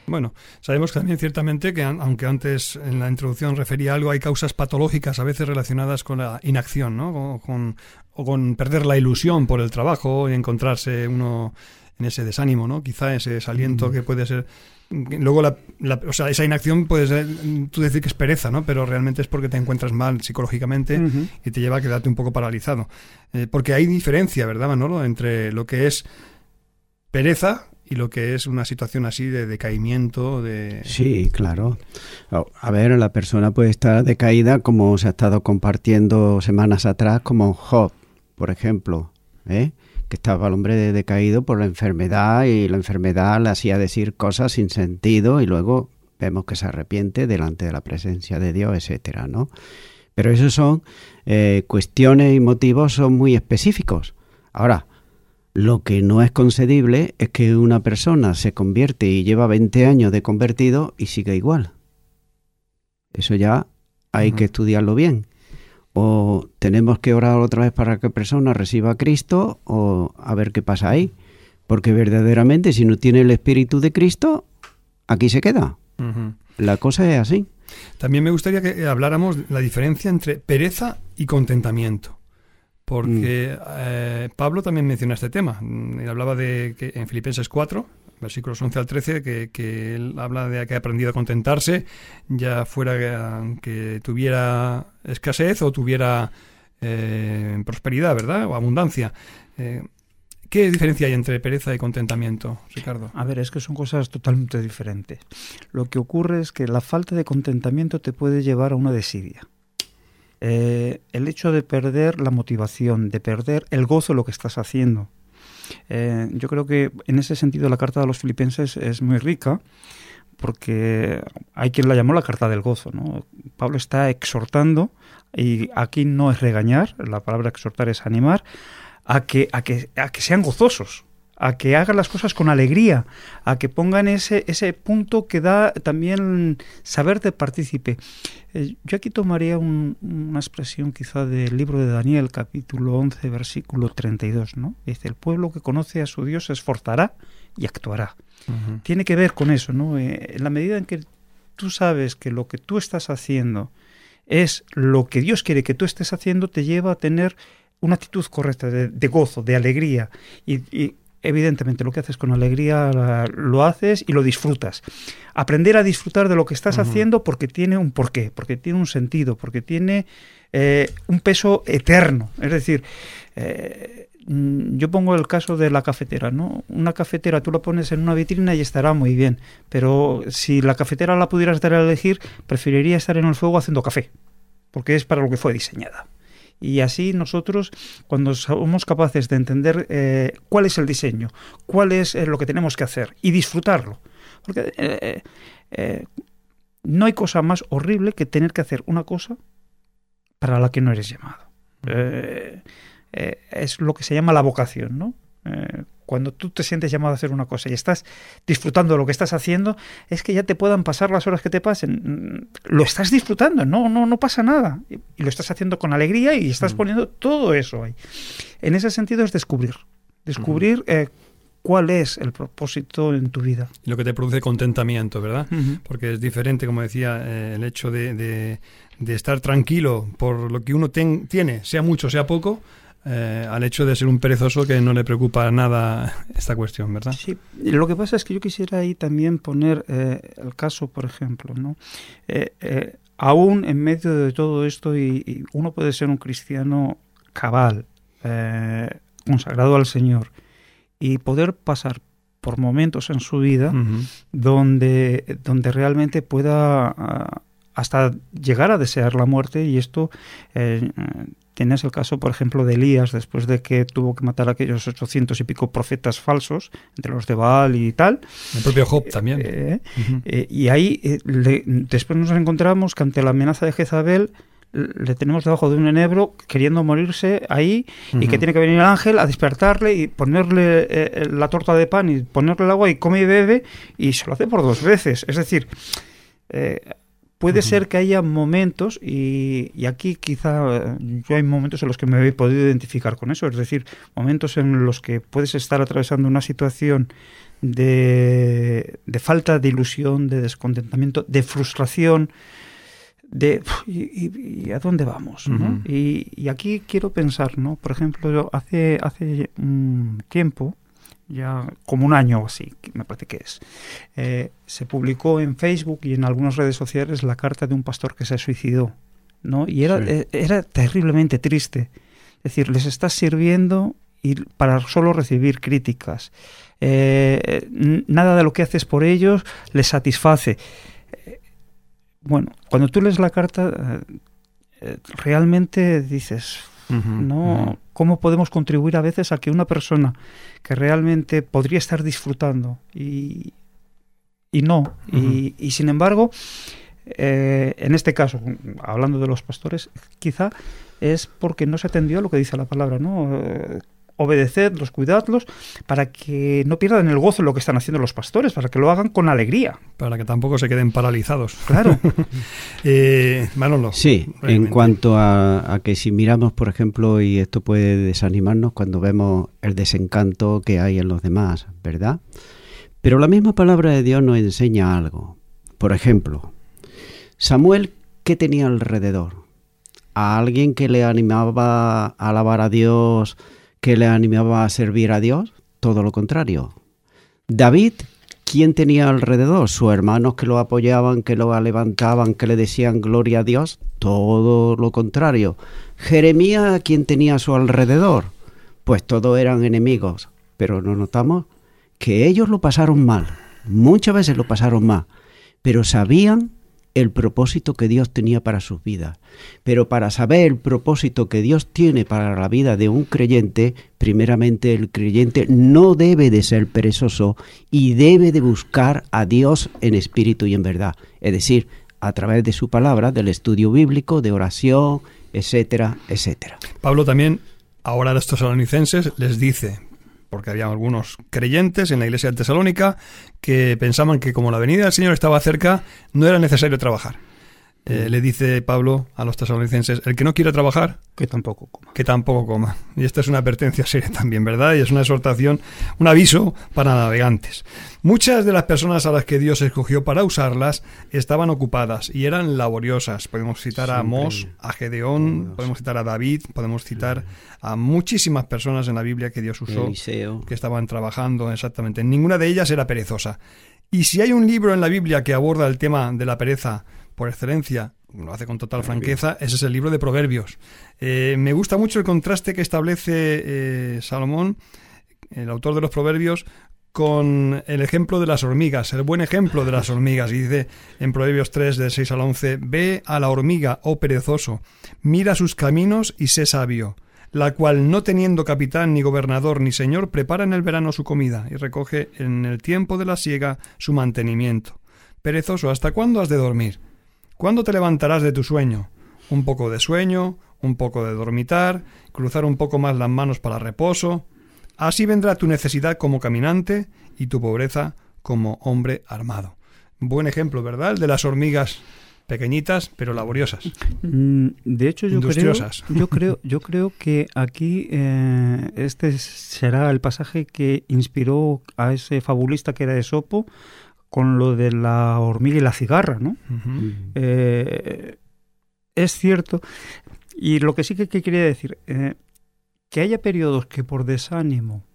Bueno, sabemos también ciertamente que aunque antes en la introducción refería algo, hay causas patológicas a veces relacionadas con la inacción, ¿no? O con, o con perder la ilusión por el trabajo y encontrarse uno en ese desánimo, ¿no? Quizá ese desaliento que puede ser... Luego, la, la- o sea, esa inacción puede ser, tú decir que es pereza, ¿no? Pero realmente es porque te encuentras mal psicológicamente y te lleva a quedarte un poco paralizado. Eh, porque hay diferencia, ¿verdad, Manolo? Entre lo que es pereza y lo que es una situación así de decaimiento, de... Sí, claro. Oh, A ver, la persona puede estar decaída como se ha estado compartiendo semanas atrás, como Job, por ejemplo, ¿eh? Que estaba el hombre de- decaído por la enfermedad y la enfermedad le hacía decir cosas sin sentido y luego vemos que se arrepiente delante de la presencia de Dios, etcétera, ¿no? Pero esos son eh, cuestiones y motivos son muy específicos. Ahora, lo que no es concedible es que una persona se convierte y lleva 20 años de convertido y sigue igual. Eso ya hay que estudiarlo bien. O tenemos que orar otra vez para que persona reciba a Cristo o a ver qué pasa ahí. Porque verdaderamente si no tiene el Espíritu de Cristo, aquí se queda. La cosa es así. También me gustaría que habláramos la diferencia entre pereza y contentamiento. Porque eh, Pablo también menciona este tema. Mm, Él hablaba de que en Filipenses 4, versículos 11 al 13, que, que él habla de que ha aprendido a contentarse, ya fuera que, tuviera escasez o tuviera eh, prosperidad, ¿verdad? O abundancia. Eh, ¿Qué diferencia hay entre pereza y contentamiento, Ricardo? A ver, es que son cosas totalmente diferentes. Lo que ocurre es que la falta de contentamiento te puede llevar a una desidia. Eh, el hecho de perder la motivación, de perder el gozo de lo que estás haciendo. Eh, yo creo que en ese sentido la carta de los filipenses es muy rica porque hay quien la llamó la carta del gozo. ¿no? Pablo está exhortando, y aquí no es regañar, la palabra exhortar es animar, a que, a que, a que sean gozosos, a que hagan las cosas con alegría, a que pongan ese, ese punto que da también saber de partícipe. Eh, yo aquí tomaría un- una expresión quizá del libro de Daniel, capítulo 11, versículo 32, ¿no? Dice, el pueblo que conoce a su Dios se esforzará y actuará. Tiene que ver con eso, ¿no? Eh, en la medida en que tú sabes que lo que tú estás haciendo es lo que Dios quiere que tú estés haciendo, te lleva a tener una actitud correcta de, de gozo, de alegría. Y, y evidentemente lo que haces con alegría lo haces y lo disfrutas. Aprender a disfrutar de lo que estás haciendo porque tiene un porqué, porque tiene un sentido, porque tiene eh, un peso eterno. Es decir, eh, mm, yo pongo el caso de la cafetera, ¿no? Una cafetera tú la pones en una vitrina y estará muy bien, pero si la cafetera la pudieras dar a elegir, preferiría estar en el fuego haciendo café, porque es para lo que fue diseñada. Y así nosotros, cuando somos capaces de entender eh, cuál es el diseño, cuál es eh, lo que tenemos que hacer y disfrutarlo, porque eh, eh, no hay cosa más horrible que tener que hacer una cosa para la que no eres llamado. Es lo que se llama la vocación, ¿no? Cuando tú te sientes llamado a hacer una cosa y estás disfrutando de lo que estás haciendo, es que ya te puedan pasar las horas que te pasen. Lo estás disfrutando, no, no, no pasa nada. Y, lo estás haciendo con alegría y estás Mm. poniendo todo eso ahí. En ese sentido es descubrir. Descubrir eh, cuál es el propósito en tu vida. Lo que te produce contentamiento, ¿verdad? porque es diferente, como decía, eh, el hecho de, de- de estar tranquilo por lo que uno ten- tiene, sea mucho, sea poco, eh, al hecho de ser un perezoso que no le preocupa nada esta cuestión, ¿verdad? Sí, lo que pasa es que yo quisiera ahí también poner eh, el caso, por ejemplo, ¿no? Eh, aún en medio de todo esto, y, y uno puede ser un cristiano cabal, consagrado al Señor, y poder pasar por momentos en su vida donde, donde realmente pueda ah, hasta llegar a desear la muerte y esto eh, tienes el caso por ejemplo de Elías después de que tuvo que matar a aquellos 800 y pico profetas falsos entre los de Baal y tal El propio Job también. eh, eh, y ahí eh, le- después nos encontramos que ante la amenaza de Jezabel le tenemos debajo de un enebro queriendo morirse ahí y que tiene que venir el ángel a despertarle y ponerle eh, eh, la torta de pan y ponerle el agua y come y bebe y se lo hace por dos veces. Es decir, eh, puede ser que haya momentos y, y aquí quizá eh, yo hay momentos en los que me he podido identificar con eso, es decir, momentos en los que puedes estar atravesando una situación de, de falta de ilusión, de descontentamiento, de frustración, de ¿y, y- y a dónde vamos? y, y aquí quiero pensar, ¿no? Por ejemplo, yo hace, hace un tiempo, ya como un año o así, me parece que es, eh, se publicó en Facebook y en algunas redes sociales la carta de un pastor que se suicidó, ¿no? Y era, Sí. eh, era terriblemente triste. Es decir, les estás sirviendo y para solo recibir críticas. Eh, nada de lo que haces por ellos les satisface. Eh, Bueno, cuando tú lees la carta, eh, realmente dices, No. ¿cómo podemos contribuir a veces a que una persona que realmente podría estar disfrutando y, y no, y, y sin embargo, eh, en este caso, hablando de los pastores, quizá es porque no se atendió a lo que dice la palabra, ¿no? Obedecedlos, cuidadlos, para que no pierdan el gozo en lo que están haciendo los pastores, para que lo hagan con alegría. Para que tampoco se queden paralizados. Claro. Eh, Manolo. Sí, en cuanto a, a que si miramos, por ejemplo, y esto puede desanimarnos cuando vemos el desencanto que hay en los demás, ¿verdad? Pero la misma palabra de Dios nos enseña algo. Por ejemplo, Samuel, ¿qué tenía alrededor? ¿A alguien que le animaba a alabar a Dios, que le animaba a servir a Dios? Todo lo contrario. David, ¿quién tenía alrededor? Sus hermanos que lo apoyaban, que lo levantaban, que le decían gloria a Dios. Todo lo contrario. Jeremías, ¿quién tenía a su alrededor? Pues todos eran enemigos. Pero nos notamos que ellos lo pasaron mal. Muchas veces lo pasaron mal. Pero sabían el propósito que Dios tenía para sus vidas. Pero para saber el propósito que Dios tiene para la vida de un creyente, primeramente el creyente no debe de ser perezoso y debe de buscar a Dios en espíritu y en verdad. Es decir, a través de su palabra, del estudio bíblico, de oración, etcétera, etcétera. Pablo también, ahora a los tesalonicenses, les dice, porque había algunos creyentes en la iglesia de Tesalónica que pensaban que como la venida del Señor estaba cerca, no era necesario trabajar. Eh, le dice Pablo a los tesalonicenses, el que no quiera trabajar, que tampoco coma. que tampoco coma. Y esta es una advertencia seria también, ¿verdad? Y es una exhortación, un aviso para navegantes. Muchas de las personas a las que Dios escogió para usarlas estaban ocupadas y eran laboriosas. Podemos citar a Siempre Amós, a Gedeón, podemos citar a David, podemos citar a muchísimas personas en la Biblia que Dios usó Eliseo. que estaban trabajando exactamente. Ninguna de ellas era perezosa. Y si hay un libro en la Biblia que aborda el tema de la pereza por excelencia, lo hace con total franqueza, ese es el libro de Proverbios. Eh, me gusta mucho el contraste que establece eh, Salomón, el autor de los Proverbios, con el ejemplo de las hormigas, el buen ejemplo de las hormigas. Y dice en Proverbios 3, del 6 al 11, Ve a la hormiga, oh perezoso, mira sus caminos y sé sabio, la cual no teniendo capitán ni gobernador ni señor, prepara en el verano su comida y recoge en el tiempo de la siega su mantenimiento. Perezoso, ¿hasta cuándo has de dormir? ¿Cuándo te levantarás de tu sueño? Un poco de sueño, un poco de dormitar, cruzar un poco más las manos para reposo. Así vendrá tu necesidad como caminante y tu pobreza como hombre armado. Buen ejemplo, ¿verdad? El de las hormigas pequeñitas pero laboriosas. Mm, De hecho, yo creo, yo creo, yo creo que aquí eh, este será el pasaje que inspiró a ese fabulista que era Esopo con lo de la hormiga y la cigarra, ¿no? Ujú. Eh, es cierto. Y lo que sí que, que quería decir, eh, que haya periodos que por desánimo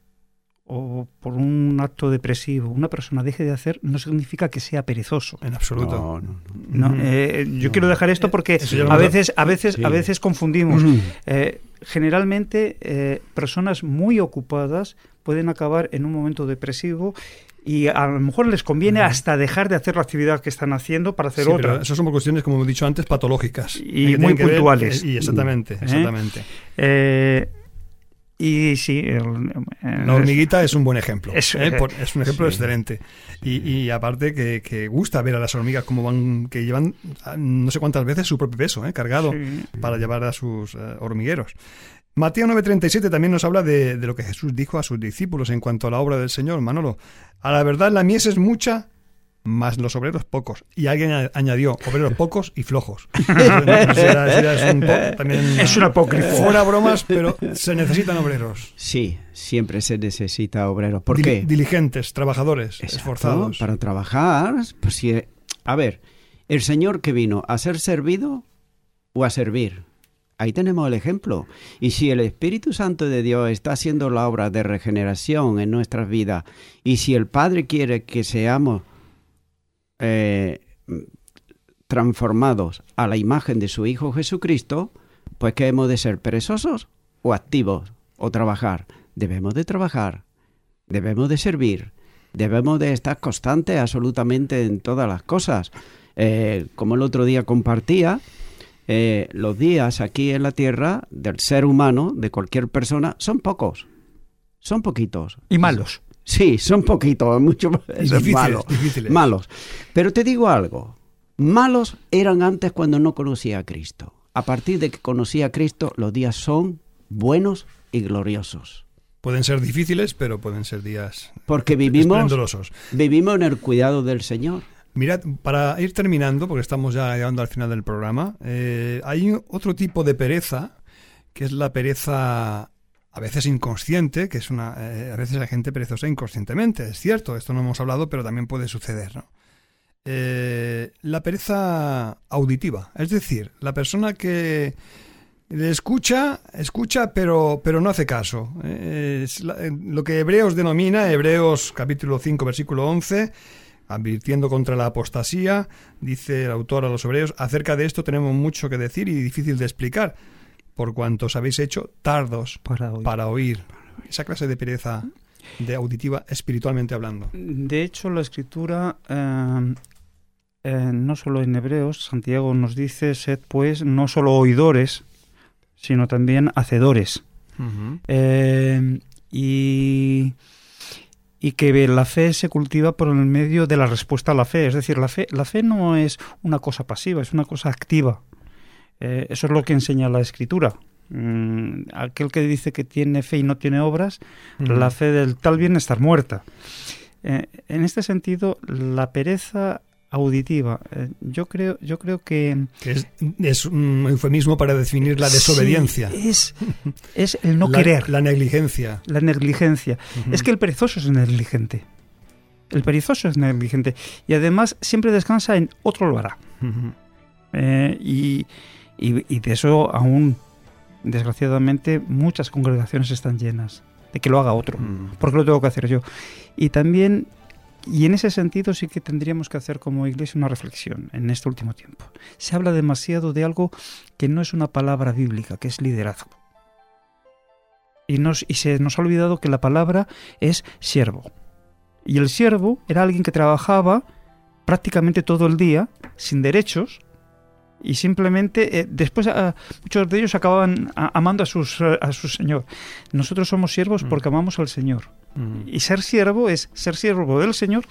o por un acto depresivo una persona deje de hacer, no significa que sea perezoso. En absoluto. No, no, no. No, Ujú. eh, yo No. quiero dejar esto porque a veces, a veces, Sí. a veces confundimos. Mm. Eh, generalmente, eh, personas muy ocupadas pueden acabar en un momento depresivo y a lo mejor les conviene hasta dejar de hacer la actividad que están haciendo para hacer Sí, otra. pero esas son cuestiones, como hemos dicho antes, patológicas. Y muy ver- puntuales. y exactamente, ¿Eh? exactamente. Eh, Y sí, el- el- La hormiguita es un buen ejemplo. Es- ¿eh? Es un ejemplo sí. excelente. Y, y aparte que, que gusta ver a las hormigas como van, que llevan ah, no sé cuántas veces su propio peso, ¿eh? cargado Sí. para llevar a sus eh, hormigueros. Mateo 9:37 también nos habla de, de lo que Jesús dijo a sus discípulos en cuanto a la obra del Señor. Manolo, a la verdad la mies es mucha, más los obreros pocos. Y alguien añadió, obreros pocos y flojos. Es un po- también- Es un apócrifo. Fuera bromas, pero se necesitan obreros. Sí, siempre se necesita obreros. ¿Por Dil- qué? Diligentes, trabajadores, Exacto, esforzados. Para trabajar. Pues si, a ver, el Señor que vino a ser servido o a servir. Ahí tenemos el ejemplo. Y si el Espíritu Santo de Dios está haciendo la obra de regeneración en nuestras vidas, y si el Padre quiere que seamos eh, transformados a la imagen de su Hijo Jesucristo, pues que hemos de ser perezosos o activos o trabajar. Debemos de trabajar, debemos de servir, debemos de estar constantes absolutamente en todas las cosas. Eh, como el otro día compartía, eh, los días aquí en la tierra del ser humano, de cualquier persona, son pocos, son poquitos. Y malos. Sí, son poquitos, mucho difíciles, malo. difíciles. Malos. Pero te digo algo, malos eran antes cuando no conocía a Cristo. A partir de que conocí a Cristo, los días son buenos y gloriosos. Pueden ser difíciles, pero pueden ser días Porque vivimos, vivimos en el cuidado del Señor. Mirad, para ir terminando, porque estamos ya llegando al final del programa, eh, hay otro tipo de pereza, que es la pereza a veces inconsciente, que es una... eh, a veces hay gente perezosa inconscientemente, es cierto, esto no hemos hablado, pero también puede suceder, ¿no? Eh, la pereza auditiva, es decir, la persona que escucha, escucha, pero, pero no hace caso. La- eh, lo que Hebreos denomina, Hebreos capítulo 5, versículo 11, advirtiendo contra la apostasía, dice el autor a los hebreos, acerca de esto tenemos mucho que decir y difícil de explicar, por cuanto os habéis hecho tardos Para oír. Esa clase de pereza de auditiva espiritualmente hablando. De hecho, la escritura, eh, eh, no solo en Hebreos, Santiago nos dice, sed pues no solo oidores, sino también hacedores. Eh, y, y que la fe se cultiva por el medio de la respuesta a la fe. Es decir, la fe, la fe no es una cosa pasiva, es una cosa activa. Eh, eso es lo que enseña la escritura. Mm, aquel que dice que tiene fe y no tiene obras, la fe del tal viene a estar muerta. Eh, en este sentido, la pereza auditiva, eh, yo creo, yo creo que es, es un eufemismo para definir la desobediencia. Sí, es, es el no la, querer, La negligencia. la negligencia. Es que el perezoso es negligente. El perezoso es negligente. Y además siempre descansa en otro lo hará. Eh, y, y- y de eso aún, desgraciadamente, muchas congregaciones están llenas. De que lo haga otro. Mm. Porque lo tengo que hacer yo. Y también, y en ese sentido sí que tendríamos que hacer como iglesia una reflexión en este último tiempo. Se habla demasiado de algo que no es una palabra bíblica, que es liderazgo. Y, nos, y se nos ha olvidado que la palabra es siervo. Y el siervo era alguien que trabajaba prácticamente todo el día, sin derechos, y simplemente eh, después ah, muchos de ellos acababan a- amando a, sus, eh, a su Señor. Nosotros somos siervos Mm. porque amamos al Señor. Mm. Y ser siervo es ser siervo del Señor,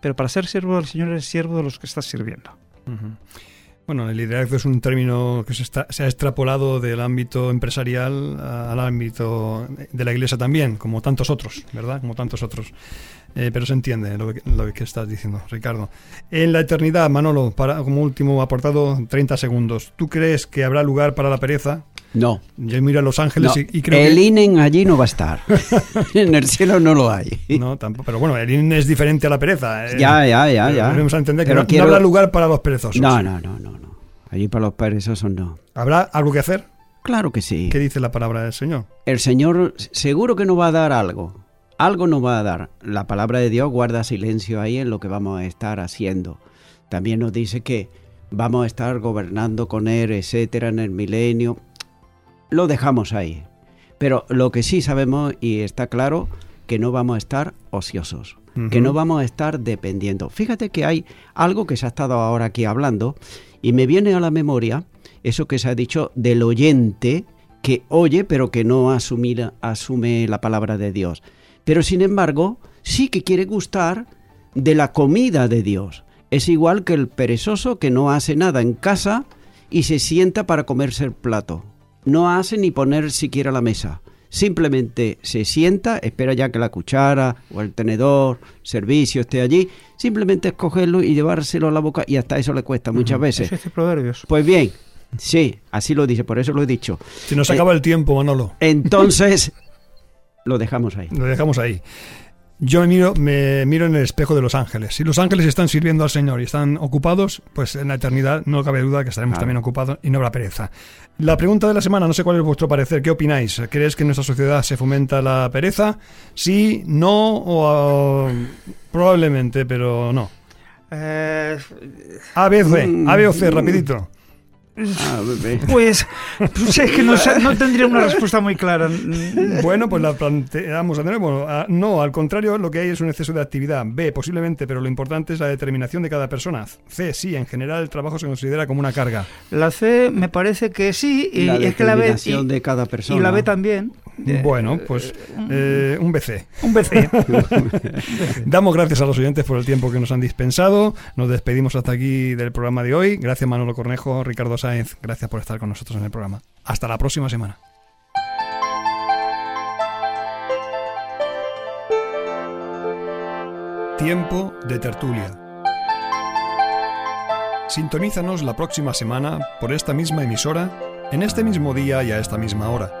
pero para ser siervo del Señor eres siervo de los que estás sirviendo. Bueno, el liderazgo es un término que se, está- se ha extrapolado del ámbito empresarial al ámbito de la iglesia también, como tantos otros, ¿verdad? Como tantos otros. Eh, pero se entiende lo que, lo que estás diciendo, Ricardo. En la eternidad, Manolo, para, como último apartado, 30 segundos. ¿Tú crees que habrá lugar para la pereza? No. Yo miro a Los Ángeles no. y, y creo el que... INEN allí no va a estar. en el cielo no lo hay. No, tampoco. Pero bueno, el IN es diferente a la pereza. eh. Ya, ya, ya, ya. Debemos entender que Pero no, no quiero- habrá lugar para los perezosos. No, no, no, no, no. Allí para los perezosos no. ¿Habrá algo que hacer? Claro que sí. ¿Qué dice la palabra del Señor? El Señor seguro que nos va a dar algo. Algo nos va a dar. La palabra de Dios guarda silencio ahí en lo que vamos a estar haciendo. También nos dice que vamos a estar gobernando con Él, etcétera, en el milenio. Lo dejamos ahí. Pero lo que sí sabemos y está claro, que no vamos a estar ociosos, que no vamos a estar dependiendo. Fíjate que hay algo que se ha estado ahora aquí hablando y me viene a la memoria eso que se ha dicho del oyente que oye pero que no asumir- asume la palabra de Dios. Pero sin embargo, sí que quiere gustar de la comida de Dios. Es igual que el perezoso que no hace nada en casa y se sienta para comerse el plato. No hace ni poner siquiera la mesa. Simplemente se sienta, espera ya que la cuchara o el tenedor, servicio esté allí. Simplemente es cogerlo y llevárselo a la boca y hasta eso le cuesta muchas veces. Eso Proverbios. Pues bien, sí, así lo dice, por eso lo he dicho. Se nos Eh, acaba el tiempo, Manolo. Entonces, lo dejamos ahí. Lo dejamos ahí. Yo me miro, me miro en el espejo de los ángeles. Si los ángeles están sirviendo al Señor y están ocupados, pues en la eternidad no cabe duda que estaremos Claro. también ocupados y no habrá pereza. La pregunta de la semana, no sé cuál es vuestro parecer, ¿qué opináis? ¿Crees que en nuestra sociedad se fomenta la pereza? Sí, no o probablemente, pero no. Eh, A, B, C, Mm. A, B o C, rapidito. Ah, pues, pues es que no, no tendría una respuesta muy clara. Bueno, pues la planteamos de nuevo. Ah, No, al contrario, lo que hay es un exceso de actividad. B, posiblemente, pero lo importante es la determinación de cada persona. C, sí, en general el trabajo se considera como una carga. La C me parece que sí, y La es que la B determinación y, de cada y persona. la B también. Eh, Bueno, pues eh, un BC. Un BC. Damos gracias a los oyentes por el tiempo que nos han dispensado. Nos despedimos hasta aquí del programa de hoy. Gracias Manolo Cornejo, Ricardo Sáenz. Gracias por estar con nosotros en el programa. Hasta la próxima semana. Tiempo de tertulia. Sintonízanos la próxima semana por esta misma emisora, en este mismo día y a esta misma hora.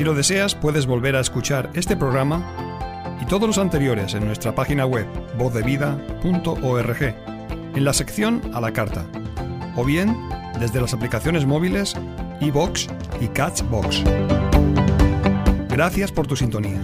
Si lo deseas, puedes volver a escuchar este programa y todos los anteriores en nuestra página web vozdevida.org, en la sección a la carta, o bien desde las aplicaciones móviles iVox y Catchbox. Gracias por tu sintonía.